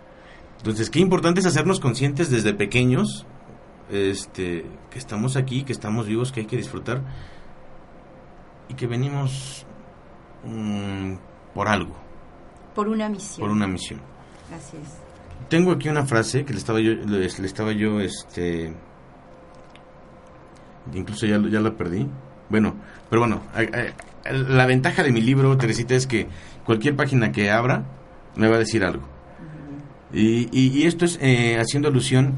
Entonces, qué importante es hacernos conscientes desde pequeños, este, que estamos aquí, que estamos vivos, que hay que disfrutar y que venimos mm, por algo por una misión. Por una misión. Así es. Tengo aquí una frase que le estaba yo, le, estaba yo, este, incluso ya, ya la perdí. Bueno, pero bueno, la ventaja de mi libro, Teresita, es que cualquier página que abra me va a decir algo. y, y, esto es eh, haciendo alusión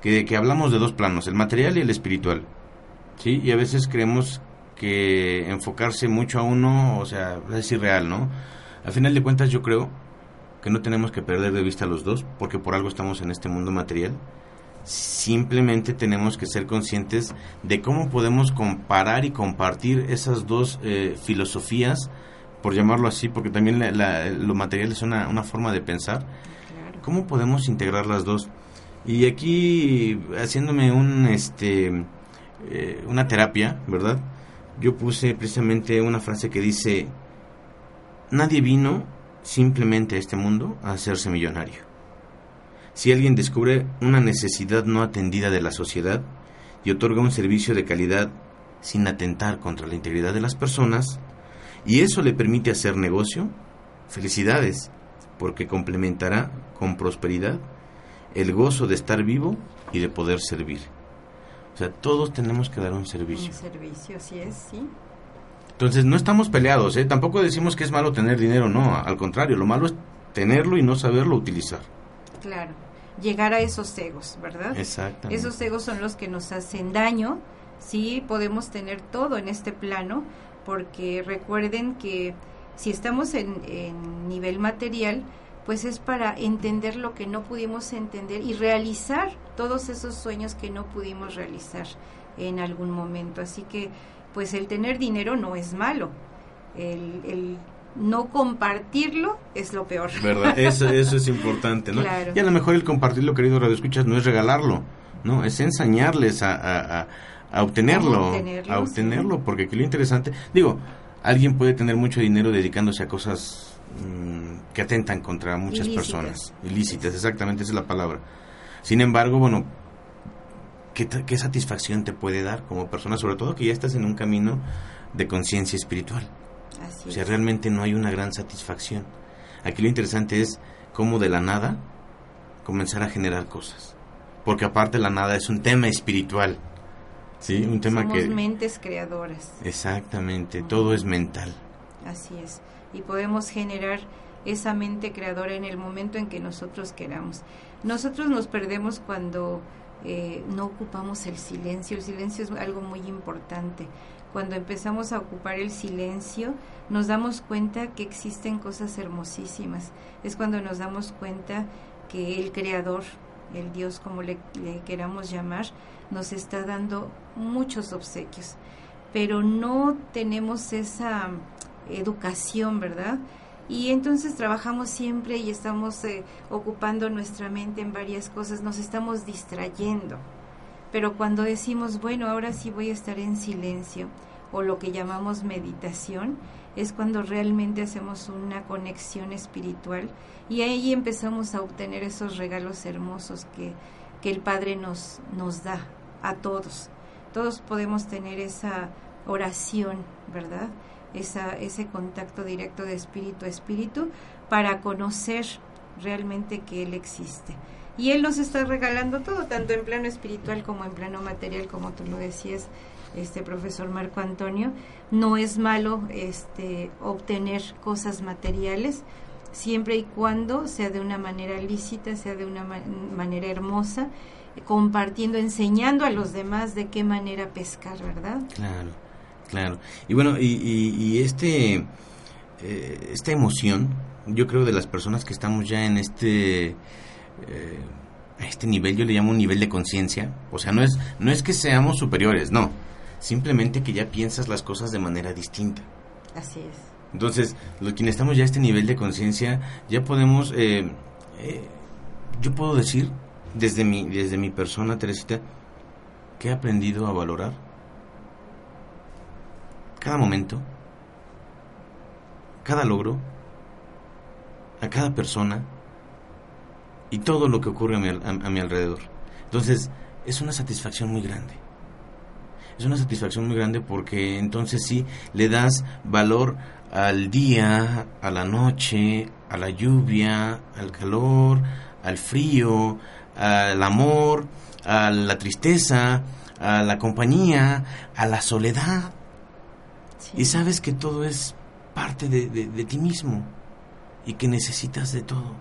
que, que hablamos de dos planos, el material y el espiritual. ¿sí? Y a veces creemos que enfocarse mucho a uno, o sea, es irreal, ¿no? Al final de cuentas yo creo que no tenemos que perder de vista los dos, porque por algo estamos en este mundo material. Simplemente tenemos que ser conscientes de cómo podemos comparar y compartir esas dos eh, filosofías, por llamarlo así, porque también lo material es una, una forma de pensar. ¿Cómo podemos integrar las dos? Y aquí, haciéndome un, este, eh, una terapia, ¿verdad? Yo puse precisamente una frase que dice, Nadie vino simplemente a este mundo a hacerse millonario. Si alguien descubre una necesidad no atendida de la sociedad y otorga un servicio de calidad sin atentar contra la integridad de las personas, y eso le permite hacer negocio, felicidades, porque complementará con prosperidad el gozo de estar vivo y de poder servir. O sea, todos tenemos que dar un servicio. Un servicio, sí. Entonces, no estamos peleados, ¿eh? Tampoco decimos que es malo tener dinero, no, al contrario, lo malo es tenerlo y no saberlo utilizar. Claro, llegar a esos egos, ¿verdad? Exactamente. Esos egos son los que nos hacen daño, sí, podemos tener todo en este plano, porque recuerden que si estamos en, en nivel material, pues es para entender lo que no pudimos entender y realizar todos esos sueños que no pudimos realizar en algún momento. Así que pues el tener dinero no es malo. El, no compartirlo es lo peor. ¿Verdad? Eso, eso es importante, ¿no? Y a lo mejor el compartirlo, querido Radio Escuchas, no es regalarlo, ¿no? Es enseñarles a, a, obtenerlo. A obtenerlo, porque aquí lo interesante, digo, alguien puede tener mucho dinero dedicándose a cosas mm, que atentan contra muchas personas. Ilícitas, exactamente, esa es la palabra. Sin embargo, bueno, ¿qué, satisfacción te puede dar como persona, sobre todo que ya estás en un camino de conciencia espiritual. o sea, realmente no hay una gran satisfacción. Aquí lo interesante es cómo de la nada comenzar a generar cosas. Porque aparte la nada es un tema espiritual. ¿Sí? Un tema Somos que... mentes creadoras. Exactamente, todo es mental. Así es. Y podemos generar esa mente creadora en el momento en que nosotros queramos. Nosotros nos perdemos cuando eh, no ocupamos el silencio. El silencio es algo muy importante. Cuando empezamos a ocupar el silencio, nos damos cuenta que existen cosas hermosísimas. Es cuando nos damos cuenta que el Creador, el Dios como le, le queramos llamar, nos está dando muchos obsequios. Pero no tenemos esa educación, ¿verdad? Y entonces trabajamos siempre y estamos eh, ocupando nuestra mente en varias cosas, nos estamos distrayendo. Pero cuando decimos, bueno, ahora sí voy a estar en silencio, o lo que llamamos meditación, es cuando realmente hacemos una conexión espiritual y ahí empezamos a obtener esos regalos hermosos que, que el Padre nos, nos da a todos. Todos podemos tener esa oración, ¿verdad? Esa, ese contacto directo de espíritu a espíritu para conocer realmente que Él existe. Y Él nos está regalando todo, tanto en plano espiritual como en plano material, como tú lo decías, este profesor Marco Antonio. No es malo este, obtener cosas materiales, siempre y cuando sea de una manera lícita, sea de una manera hermosa, compartiendo, enseñando a los demás de qué manera pescar, ¿verdad? Claro, claro. Y bueno, y, este, eh, esta emoción, yo creo de las personas que estamos ya en este... Eh, este nivel yo le llamo un nivel de conciencia, o sea, no es no es que seamos superiores, no, simplemente que ya piensas las cosas de manera distinta. Así es. Entonces, los quienes estamos ya a este nivel de conciencia, ya podemos, eh, eh, yo puedo decir desde mi desde mi persona, Teresita, que he aprendido a valorar cada momento, cada logro, a cada persona y todo lo que ocurre a mi, a, mi alrededor. Entonces, es una satisfacción muy grande. Es una satisfacción muy grande porque entonces sí le das valor al día, a la noche, a la lluvia, al calor, al frío, al amor, a la tristeza, a la compañía, a la soledad. Y sabes que todo es parte de, de ti mismo y que necesitas de todo.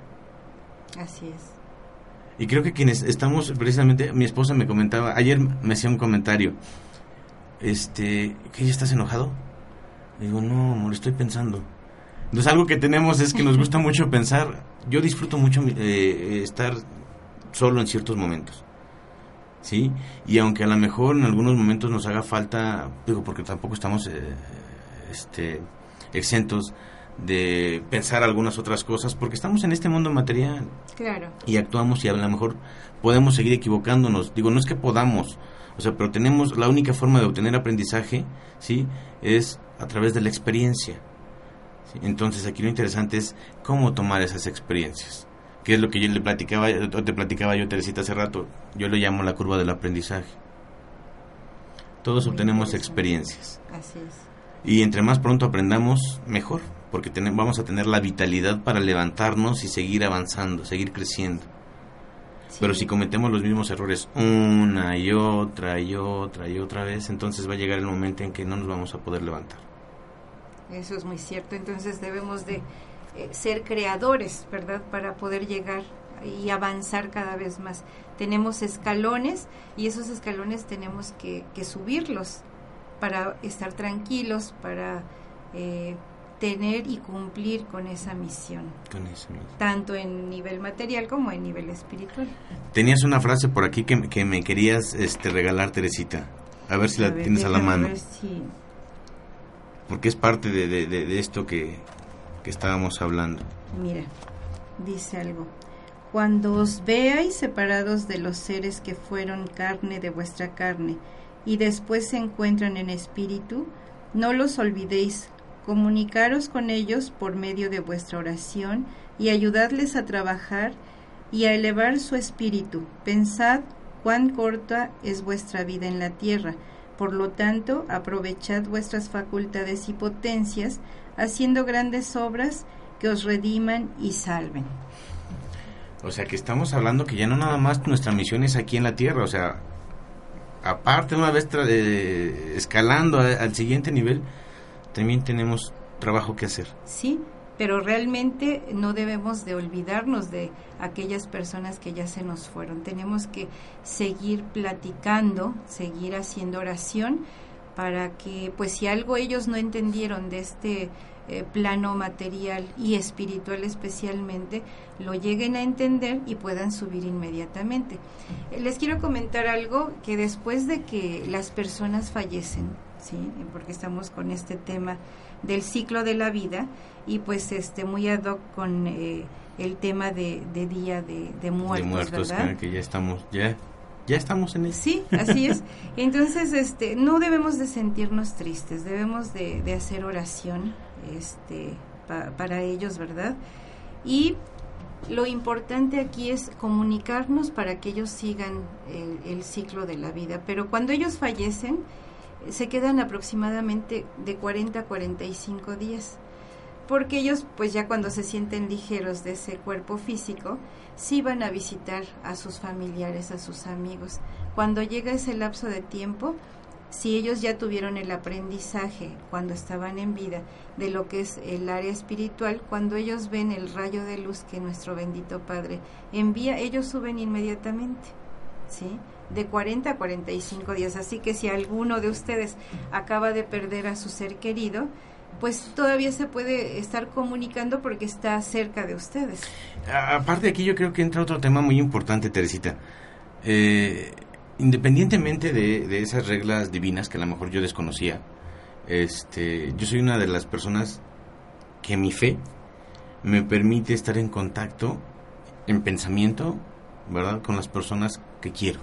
Así es. Y creo que quienes estamos, precisamente, mi esposa me comentaba, ayer me hacía un comentario, este, ¿que ya estás enojado? Digo, no, amor, estoy pensando. Entonces algo que tenemos es que nos gusta mucho pensar, yo disfruto mucho eh, estar solo en ciertos momentos. ¿Sí? Y aunque a lo mejor en algunos momentos nos haga falta, digo, porque tampoco estamos eh, este, exentos de pensar algunas otras cosas, porque estamos en este mundo material. Claro. Y actuamos y a lo mejor podemos seguir equivocándonos. Digo, no es que podamos, o sea, pero tenemos la única forma de obtener aprendizaje, ¿sí? Es a través de la experiencia. Entonces, aquí lo interesante es cómo tomar esas experiencias. Que es lo que yo le platicaba, te platicaba yo, Teresita, hace rato. Yo lo llamo la curva del aprendizaje. Todos obtenemos experiencias. Así es. Y entre más pronto aprendamos, mejor porque vamos a tener la vitalidad para levantarnos y seguir avanzando, seguir creciendo. Pero si cometemos los mismos errores una y otra y otra y otra vez, entonces va a llegar el momento en que no nos vamos a poder levantar. Eso es muy cierto, entonces debemos de eh, ser creadores, ¿verdad? Para poder llegar y avanzar cada vez más. Tenemos escalones y esos escalones tenemos que, subirlos para estar tranquilos, para eh, tener y cumplir con esa misión. Tanto en nivel material como en nivel espiritual. Tenías una frase por aquí que, que me querías este, regalar, Teresita. A ver si la tienes a la mano. Porque es parte de, de, esto que, que estábamos hablando. Mira, dice algo. Cuando os veáis separados de los seres que fueron carne de vuestra carne y después se encuentran en espíritu, no los olvidéis comunicaros con ellos por medio de vuestra oración y ayudadles a trabajar y a elevar su espíritu. Pensad cuán corta es vuestra vida en la tierra. Por lo tanto, aprovechad vuestras facultades y potencias, haciendo grandes obras que os rediman y salven. O sea que estamos hablando que ya no nada más nuestra misión es aquí en la tierra, o sea, aparte una vez eh, escalando al siguiente nivel, también tenemos trabajo que hacer. Sí, pero realmente no debemos de olvidarnos de aquellas personas que ya se nos fueron. Tenemos que seguir platicando, seguir haciendo oración para que, pues si algo ellos no entendieron de este eh, plano material y espiritual especialmente, lo lleguen a entender y puedan subir inmediatamente. Eh, les quiero comentar algo que después de que las personas fallecen, ¿sí? porque estamos con este tema del ciclo de la vida y pues este muy ad hoc con eh, el tema de, día de, muertos, de muertos que ya estamos ya ya estamos en eso. Sí, así es. Entonces, este, no debemos de sentirnos tristes, debemos de, hacer oración, este, para ellos, ¿verdad? Y lo importante aquí es comunicarnos para que ellos sigan el ciclo de la vida. Pero cuando ellos fallecen, se quedan aproximadamente de 40 a 45 días, porque ellos pues ya cuando se sienten ligeros de ese cuerpo físico, sí van a visitar a sus familiares, a sus amigos. Cuando llega ese lapso de tiempo, si ellos ya tuvieron el aprendizaje cuando estaban en vida de lo que es el área espiritual, cuando ellos ven el rayo de luz que nuestro bendito Padre envía, ellos suben inmediatamente, ¿sí? De 40 a 45 días. Así que si alguno de ustedes acaba de perder a su ser querido, pues todavía se puede estar comunicando porque está cerca de ustedes. Aparte aquí yo creo que entra otro tema muy importante, Teresita. Eh, independientemente de, esas reglas divinas que a lo mejor yo desconocía, este, yo soy una de las personas que mi fe me permite estar en contacto, en pensamiento, ¿verdad? Con las personas que quiero.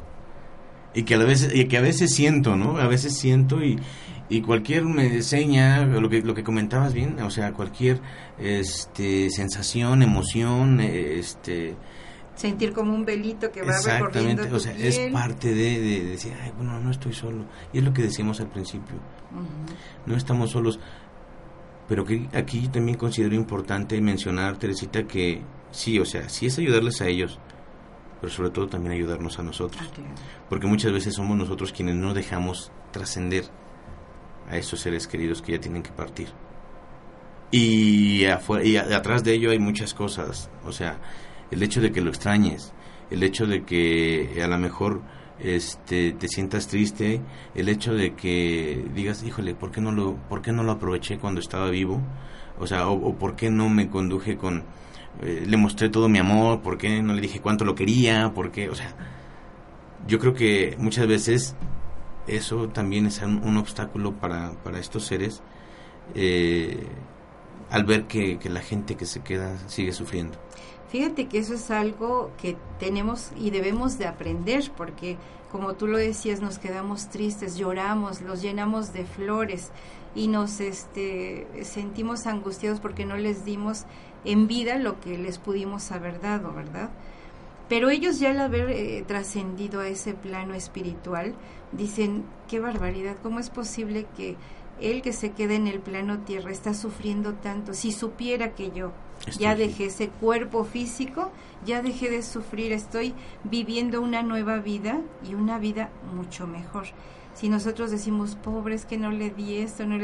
Y que a veces, y que a veces siento, ¿no? A veces siento y, y cualquier me seña, lo que, lo que comentabas bien, o sea, cualquier este, sensación, emoción, este, sentir como un velito que va recorriendo tu o sea, es parte de, decir, ay, bueno, no estoy solo. Y es lo que decíamos al principio. No estamos solos. Pero que aquí también considero importante mencionar, Teresita, que sí, o sea, sí es ayudarles a ellos, pero sobre todo también ayudarnos a nosotros. Ah, Porque muchas veces somos nosotros quienes no dejamos trascender a esos seres queridos que ya tienen que partir. Y, y atrás de ello hay muchas cosas. O sea, el hecho de que lo extrañes, el hecho de que a lo mejor este te sientas triste, el hecho de que digas, híjole, ¿por qué no lo, por qué no lo aproveché cuando estaba vivo? O sea, o, por qué no me conduje con, eh, le mostré todo mi amor, por qué no le dije cuánto lo quería, por qué, o sea, yo creo que muchas veces eso también es un, obstáculo para, para estos seres eh, al ver que la gente que se queda sigue sufriendo. Fíjate que eso es algo que tenemos y debemos de aprender porque como tú lo decías nos quedamos tristes, lloramos, los llenamos de flores y nos este, sentimos angustiados porque no les dimos en vida lo que les pudimos haber dado, ¿verdad? Pero ellos ya al haber eh, trascendido a ese plano espiritual dicen, qué barbaridad, ¿cómo es posible que él que se queda en el plano tierra está sufriendo tanto? Si supiera que yo ya dejé ese cuerpo físico, ya dejé de sufrir, estoy viviendo una nueva vida y una vida mucho mejor. Si nosotros decimos pobres que no le di esto, no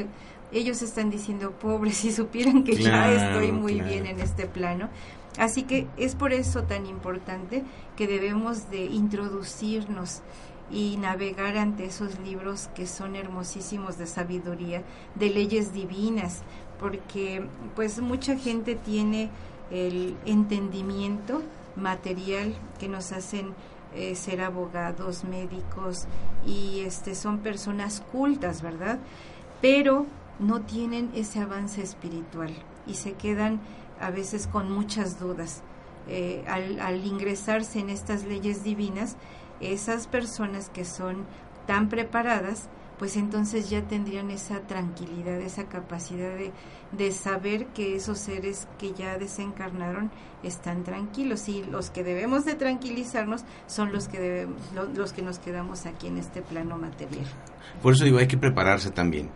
ellos están diciendo pobres si supieran que ya estoy muy bien en este plano. Así que es por eso tan importante que debemos de introducirnos y navegar ante esos libros que son hermosísimos de sabiduría, de leyes divinas, porque pues mucha gente tiene el entendimiento material que nos hacen eh, ser abogados, médicos y este son personas cultas, ¿verdad? Pero no tienen ese avance espiritual y se quedan a veces con muchas dudas. Eh, al, al ingresarse en estas leyes divinas, esas personas que son tan preparadas pues entonces ya tendrían esa tranquilidad, esa capacidad de, de, saber que esos seres que ya desencarnaron están tranquilos. Y los que debemos de tranquilizarnos son los que debemos, los que nos quedamos aquí en este plano material. Por eso digo, hay que prepararse también,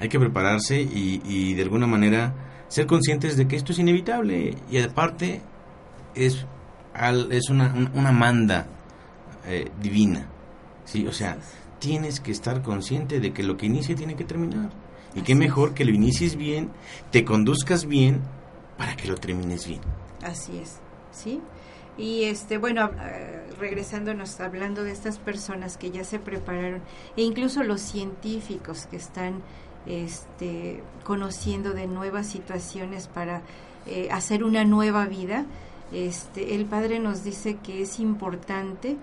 hay que prepararse y, y de alguna manera ser conscientes de que esto es inevitable. Y aparte es, es una, una manda eh, divina, ¿sí? O sea, tienes que estar consciente de que lo que inicia tiene que terminar. Y qué mejor que lo inicies bien, te conduzcas bien para que lo termines bien. Así es, ¿sí? Y este, bueno, eh, regresándonos hablando de estas personas que ya se prepararon, e incluso los científicos que están este, conociendo de nuevas situaciones para eh, hacer una nueva vida, este, el Padre nos dice que es importante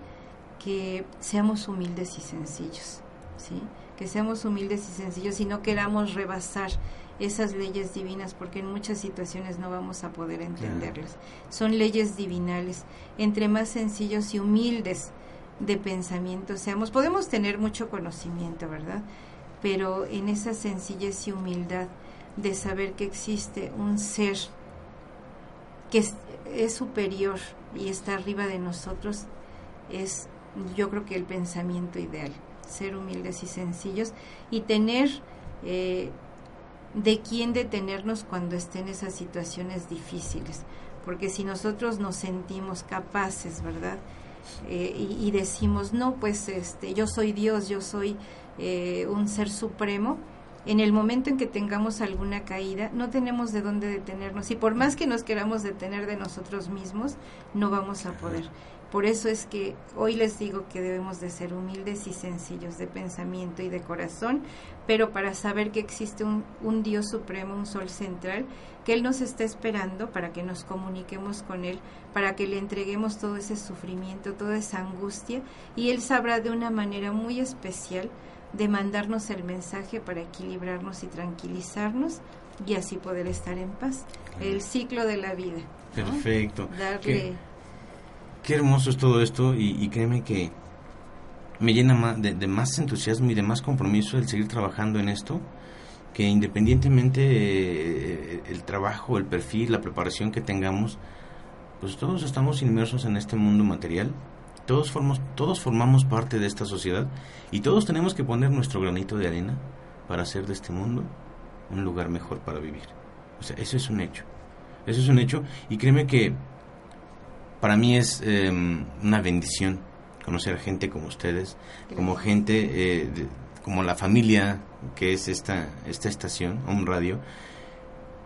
que seamos humildes y sencillos, ¿sí? Que seamos humildes y sencillos y no queramos rebasar esas leyes divinas porque en muchas situaciones no vamos a poder entenderlas. Son leyes divinales. Entre más sencillos y humildes de pensamiento seamos, podemos tener mucho conocimiento, ¿verdad? Pero en esa sencillez y humildad de saber que existe un ser que es, es superior y está arriba de nosotros, es yo creo que el pensamiento ideal, ser humildes y sencillos y tener eh, de quién detenernos cuando estén esas situaciones difíciles, porque si nosotros nos sentimos capaces, ¿verdad? Eh, y, decimos, no, pues este, yo soy Dios, yo soy eh, un ser supremo, en el momento en que tengamos alguna caída, no tenemos de dónde detenernos. Y por más que nos queramos detener de nosotros mismos, no vamos a poder. Por eso es que hoy les digo que debemos de ser humildes y sencillos de pensamiento y de corazón, pero para saber que existe un, un Dios supremo, un sol central, que Él nos está esperando para que nos comuniquemos con Él, para que le entreguemos todo ese sufrimiento, toda esa angustia, y Él sabrá de una manera muy especial de mandarnos el mensaje para equilibrarnos y tranquilizarnos y así poder estar en paz. El ciclo de la vida. Perfecto. Darle... Qué, qué hermoso es todo esto y, créeme que me llena de, más entusiasmo y de más compromiso el seguir trabajando en esto, que independientemente eh, el trabajo, el perfil, la preparación que tengamos, pues todos estamos inmersos en este mundo material todos, formamos, todos formamos parte de esta sociedad y todos tenemos que poner nuestro granito de arena para hacer de este mundo un lugar mejor para vivir. O sea, eso es un hecho. Eso es un hecho y créeme que para mí es eh, una bendición conocer gente como ustedes, como gente, eh, de, como la familia que es esta, esta estación, un radio,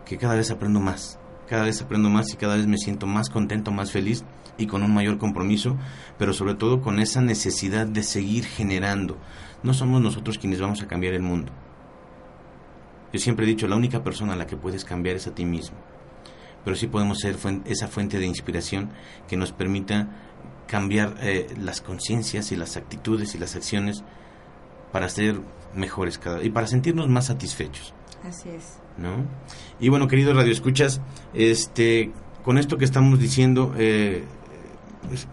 que cada vez aprendo más, cada vez aprendo más y cada vez me siento más contento, más feliz y con un mayor compromiso, pero sobre todo con esa necesidad de seguir generando. No somos nosotros quienes vamos a cambiar el mundo. Yo siempre he dicho, la única persona a la que puedes cambiar es a ti mismo. Pero sí podemos ser esa fuente de inspiración que nos permita cambiar eh, las conciencias y las actitudes y las acciones para ser mejores cada y para sentirnos más satisfechos. Así es. ¿No? Y bueno, queridos radioescuchas, este, con esto que estamos diciendo, eh, pues,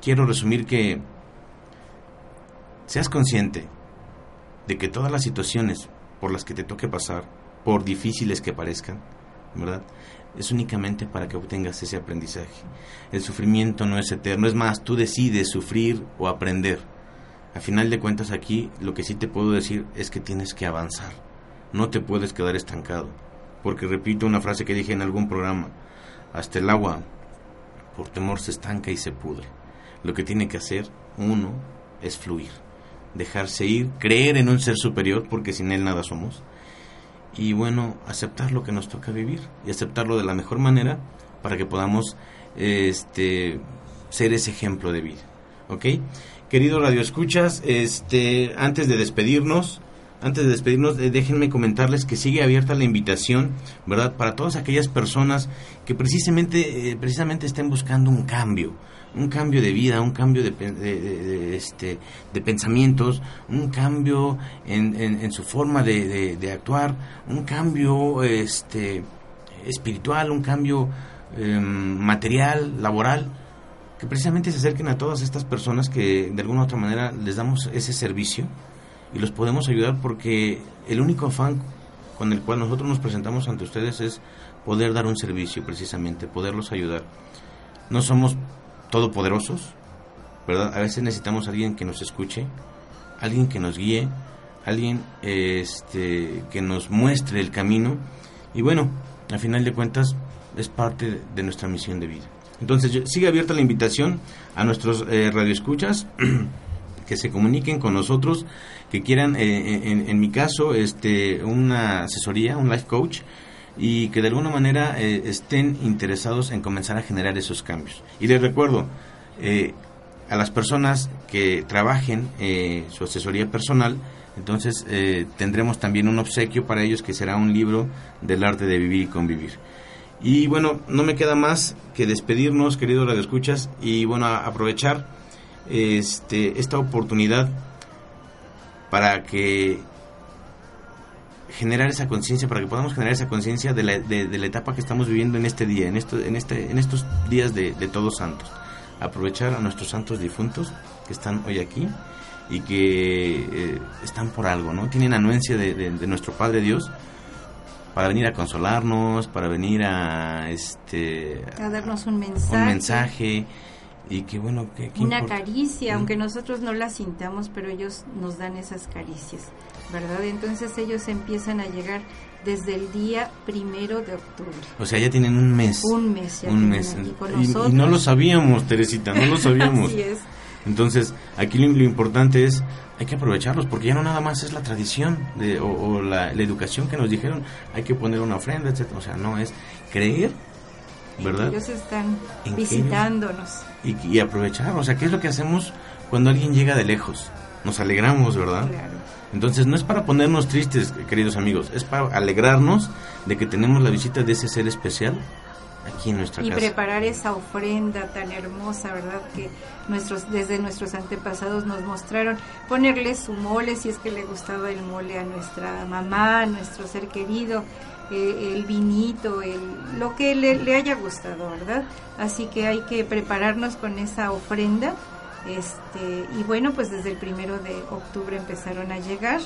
quiero resumir que seas consciente de que todas las situaciones por las que te toque pasar, por difíciles que parezcan, ¿verdad? Es únicamente para que obtengas ese aprendizaje. El sufrimiento no es eterno, es más, tú decides sufrir o aprender. A final de cuentas aquí lo que sí te puedo decir es que tienes que avanzar. No te puedes quedar estancado. Porque repito una frase que dije en algún programa, hasta el agua por temor se estanca y se pudre. Lo que tiene que hacer uno es fluir, dejarse ir, creer en un ser superior, porque sin él nada somos, y bueno, aceptar lo que nos toca vivir y aceptarlo de la mejor manera para que podamos este ser ese ejemplo de vida. ¿Ok? Querido Radio Escuchas, este, antes de despedirnos, antes de despedirnos, eh, déjenme comentarles que sigue abierta la invitación, ¿verdad? Para todas aquellas personas que precisamente, eh, precisamente estén buscando un cambio, un cambio de vida, un cambio de, de, de este, de pensamientos, un cambio en, en, su forma de, actuar, un cambio este, espiritual, un cambio eh, material, laboral, que precisamente se acerquen a todas estas personas que de alguna u otra manera les damos ese servicio y los podemos ayudar porque el único afán con el cual nosotros nos presentamos ante ustedes es poder dar un servicio precisamente, poderlos ayudar. No somos todopoderosos, ¿verdad? A veces necesitamos alguien que nos escuche, alguien que nos guíe, alguien este, que nos muestre el camino y bueno, al final de cuentas es parte de nuestra misión de vida. Entonces sigue abierta la invitación a nuestros eh, radioescuchas que se comuniquen con nosotros que quieran, eh, en, en, mi caso, este, una asesoría, un life coach, y que de alguna manera eh, estén interesados en comenzar a generar esos cambios. Y les recuerdo, eh, a las personas que trabajen eh, su asesoría personal, entonces tendremos también un obsequio para ellos que será un libro del arte de vivir y convivir. Y bueno, no me queda más que despedirnos, queridos radioescuchas, y bueno, aprovechar este, esta oportunidad para que generar esa conciencia, para que podamos generar esa conciencia de la, de, de la, etapa que estamos viviendo en este día, en, esto, en, este, en estos días de, de, Todos Santos. Aprovechar a nuestros santos difuntos que están hoy aquí y que eh, están por algo, ¿no? Tienen anuencia de, de, nuestro Padre Dios para venir a consolarnos, para venir a este a darnos un mensaje. Un mensaje y que bueno que, una caricia, ¿Mm? aunque nosotros no la sintamos, pero ellos nos dan esas caricias, ¿verdad? Entonces ellos empiezan a llegar desde el día primero de octubre. O sea, ya tienen un mes. Un mes, ya un mes. Y, y, no lo sabíamos, Teresita, no lo sabíamos. Así es. Entonces, aquí lo, lo importante es, hay que aprovecharlos, porque ya no nada más es la tradición de, o, o la, la educación que nos dijeron, hay que poner una ofrenda, etcétera O sea, no, es creer ¿verdad? Ellos están visitándonos. Y, y aprovechar, o sea, ¿qué es lo que hacemos cuando alguien llega de lejos? Nos alegramos, ¿verdad? Claro. Entonces no es para ponernos tristes, queridos amigos, es para alegrarnos de que tenemos la visita de ese ser especial aquí en nuestra Y casa. preparar esa ofrenda tan hermosa, ¿verdad? Que nuestros desde nuestros antepasados nos mostraron. Ponerle su mole, si es que le gustaba el mole a nuestra mamá, a nuestro ser querido, eh, el vinito, el, lo que le, le haya gustado, ¿verdad? Así que hay que prepararnos con esa ofrenda. Este, y bueno, pues desde el primero de octubre empezaron a llegar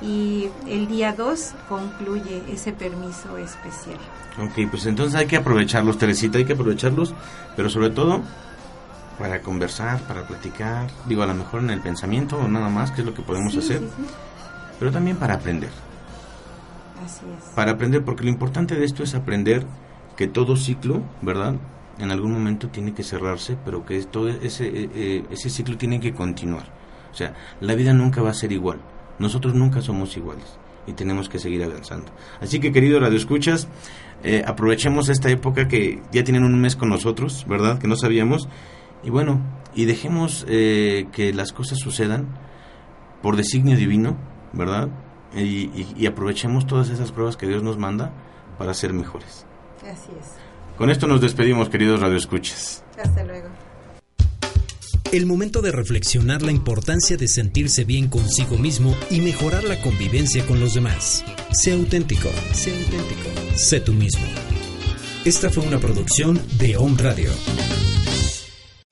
y el día 2 concluye ese permiso especial. Ok, pues entonces hay que aprovecharlos, Teresita, hay que aprovecharlos, pero sobre todo para conversar, para platicar, digo, a lo mejor en el pensamiento o nada más, que es lo que podemos Sí, hacer, sí, sí. pero también para aprender. Así es. Para aprender, porque lo importante de esto es aprender que todo ciclo, ¿verdad? En algún momento tiene que cerrarse, pero que todo ese, eh, eh, ese ciclo tiene que continuar. O sea, la vida nunca va a ser igual. Nosotros nunca somos iguales y tenemos que seguir avanzando. Así que, querido Radio Escuchas, eh, aprovechemos esta época que ya tienen un mes con nosotros, ¿verdad? Que no sabíamos. Y bueno, y dejemos que las cosas sucedan por designio divino, ¿verdad? Y- y aprovechemos todas esas pruebas que Dios nos manda para ser mejores. Así es. Con esto nos despedimos, queridos radioescuchas. Hasta luego. El momento de reflexionar la importancia de sentirse bien consigo mismo y mejorar la convivencia con los demás. Sé auténtico, sé auténtico, sé tú mismo. Esta fue una producción de Home Radio.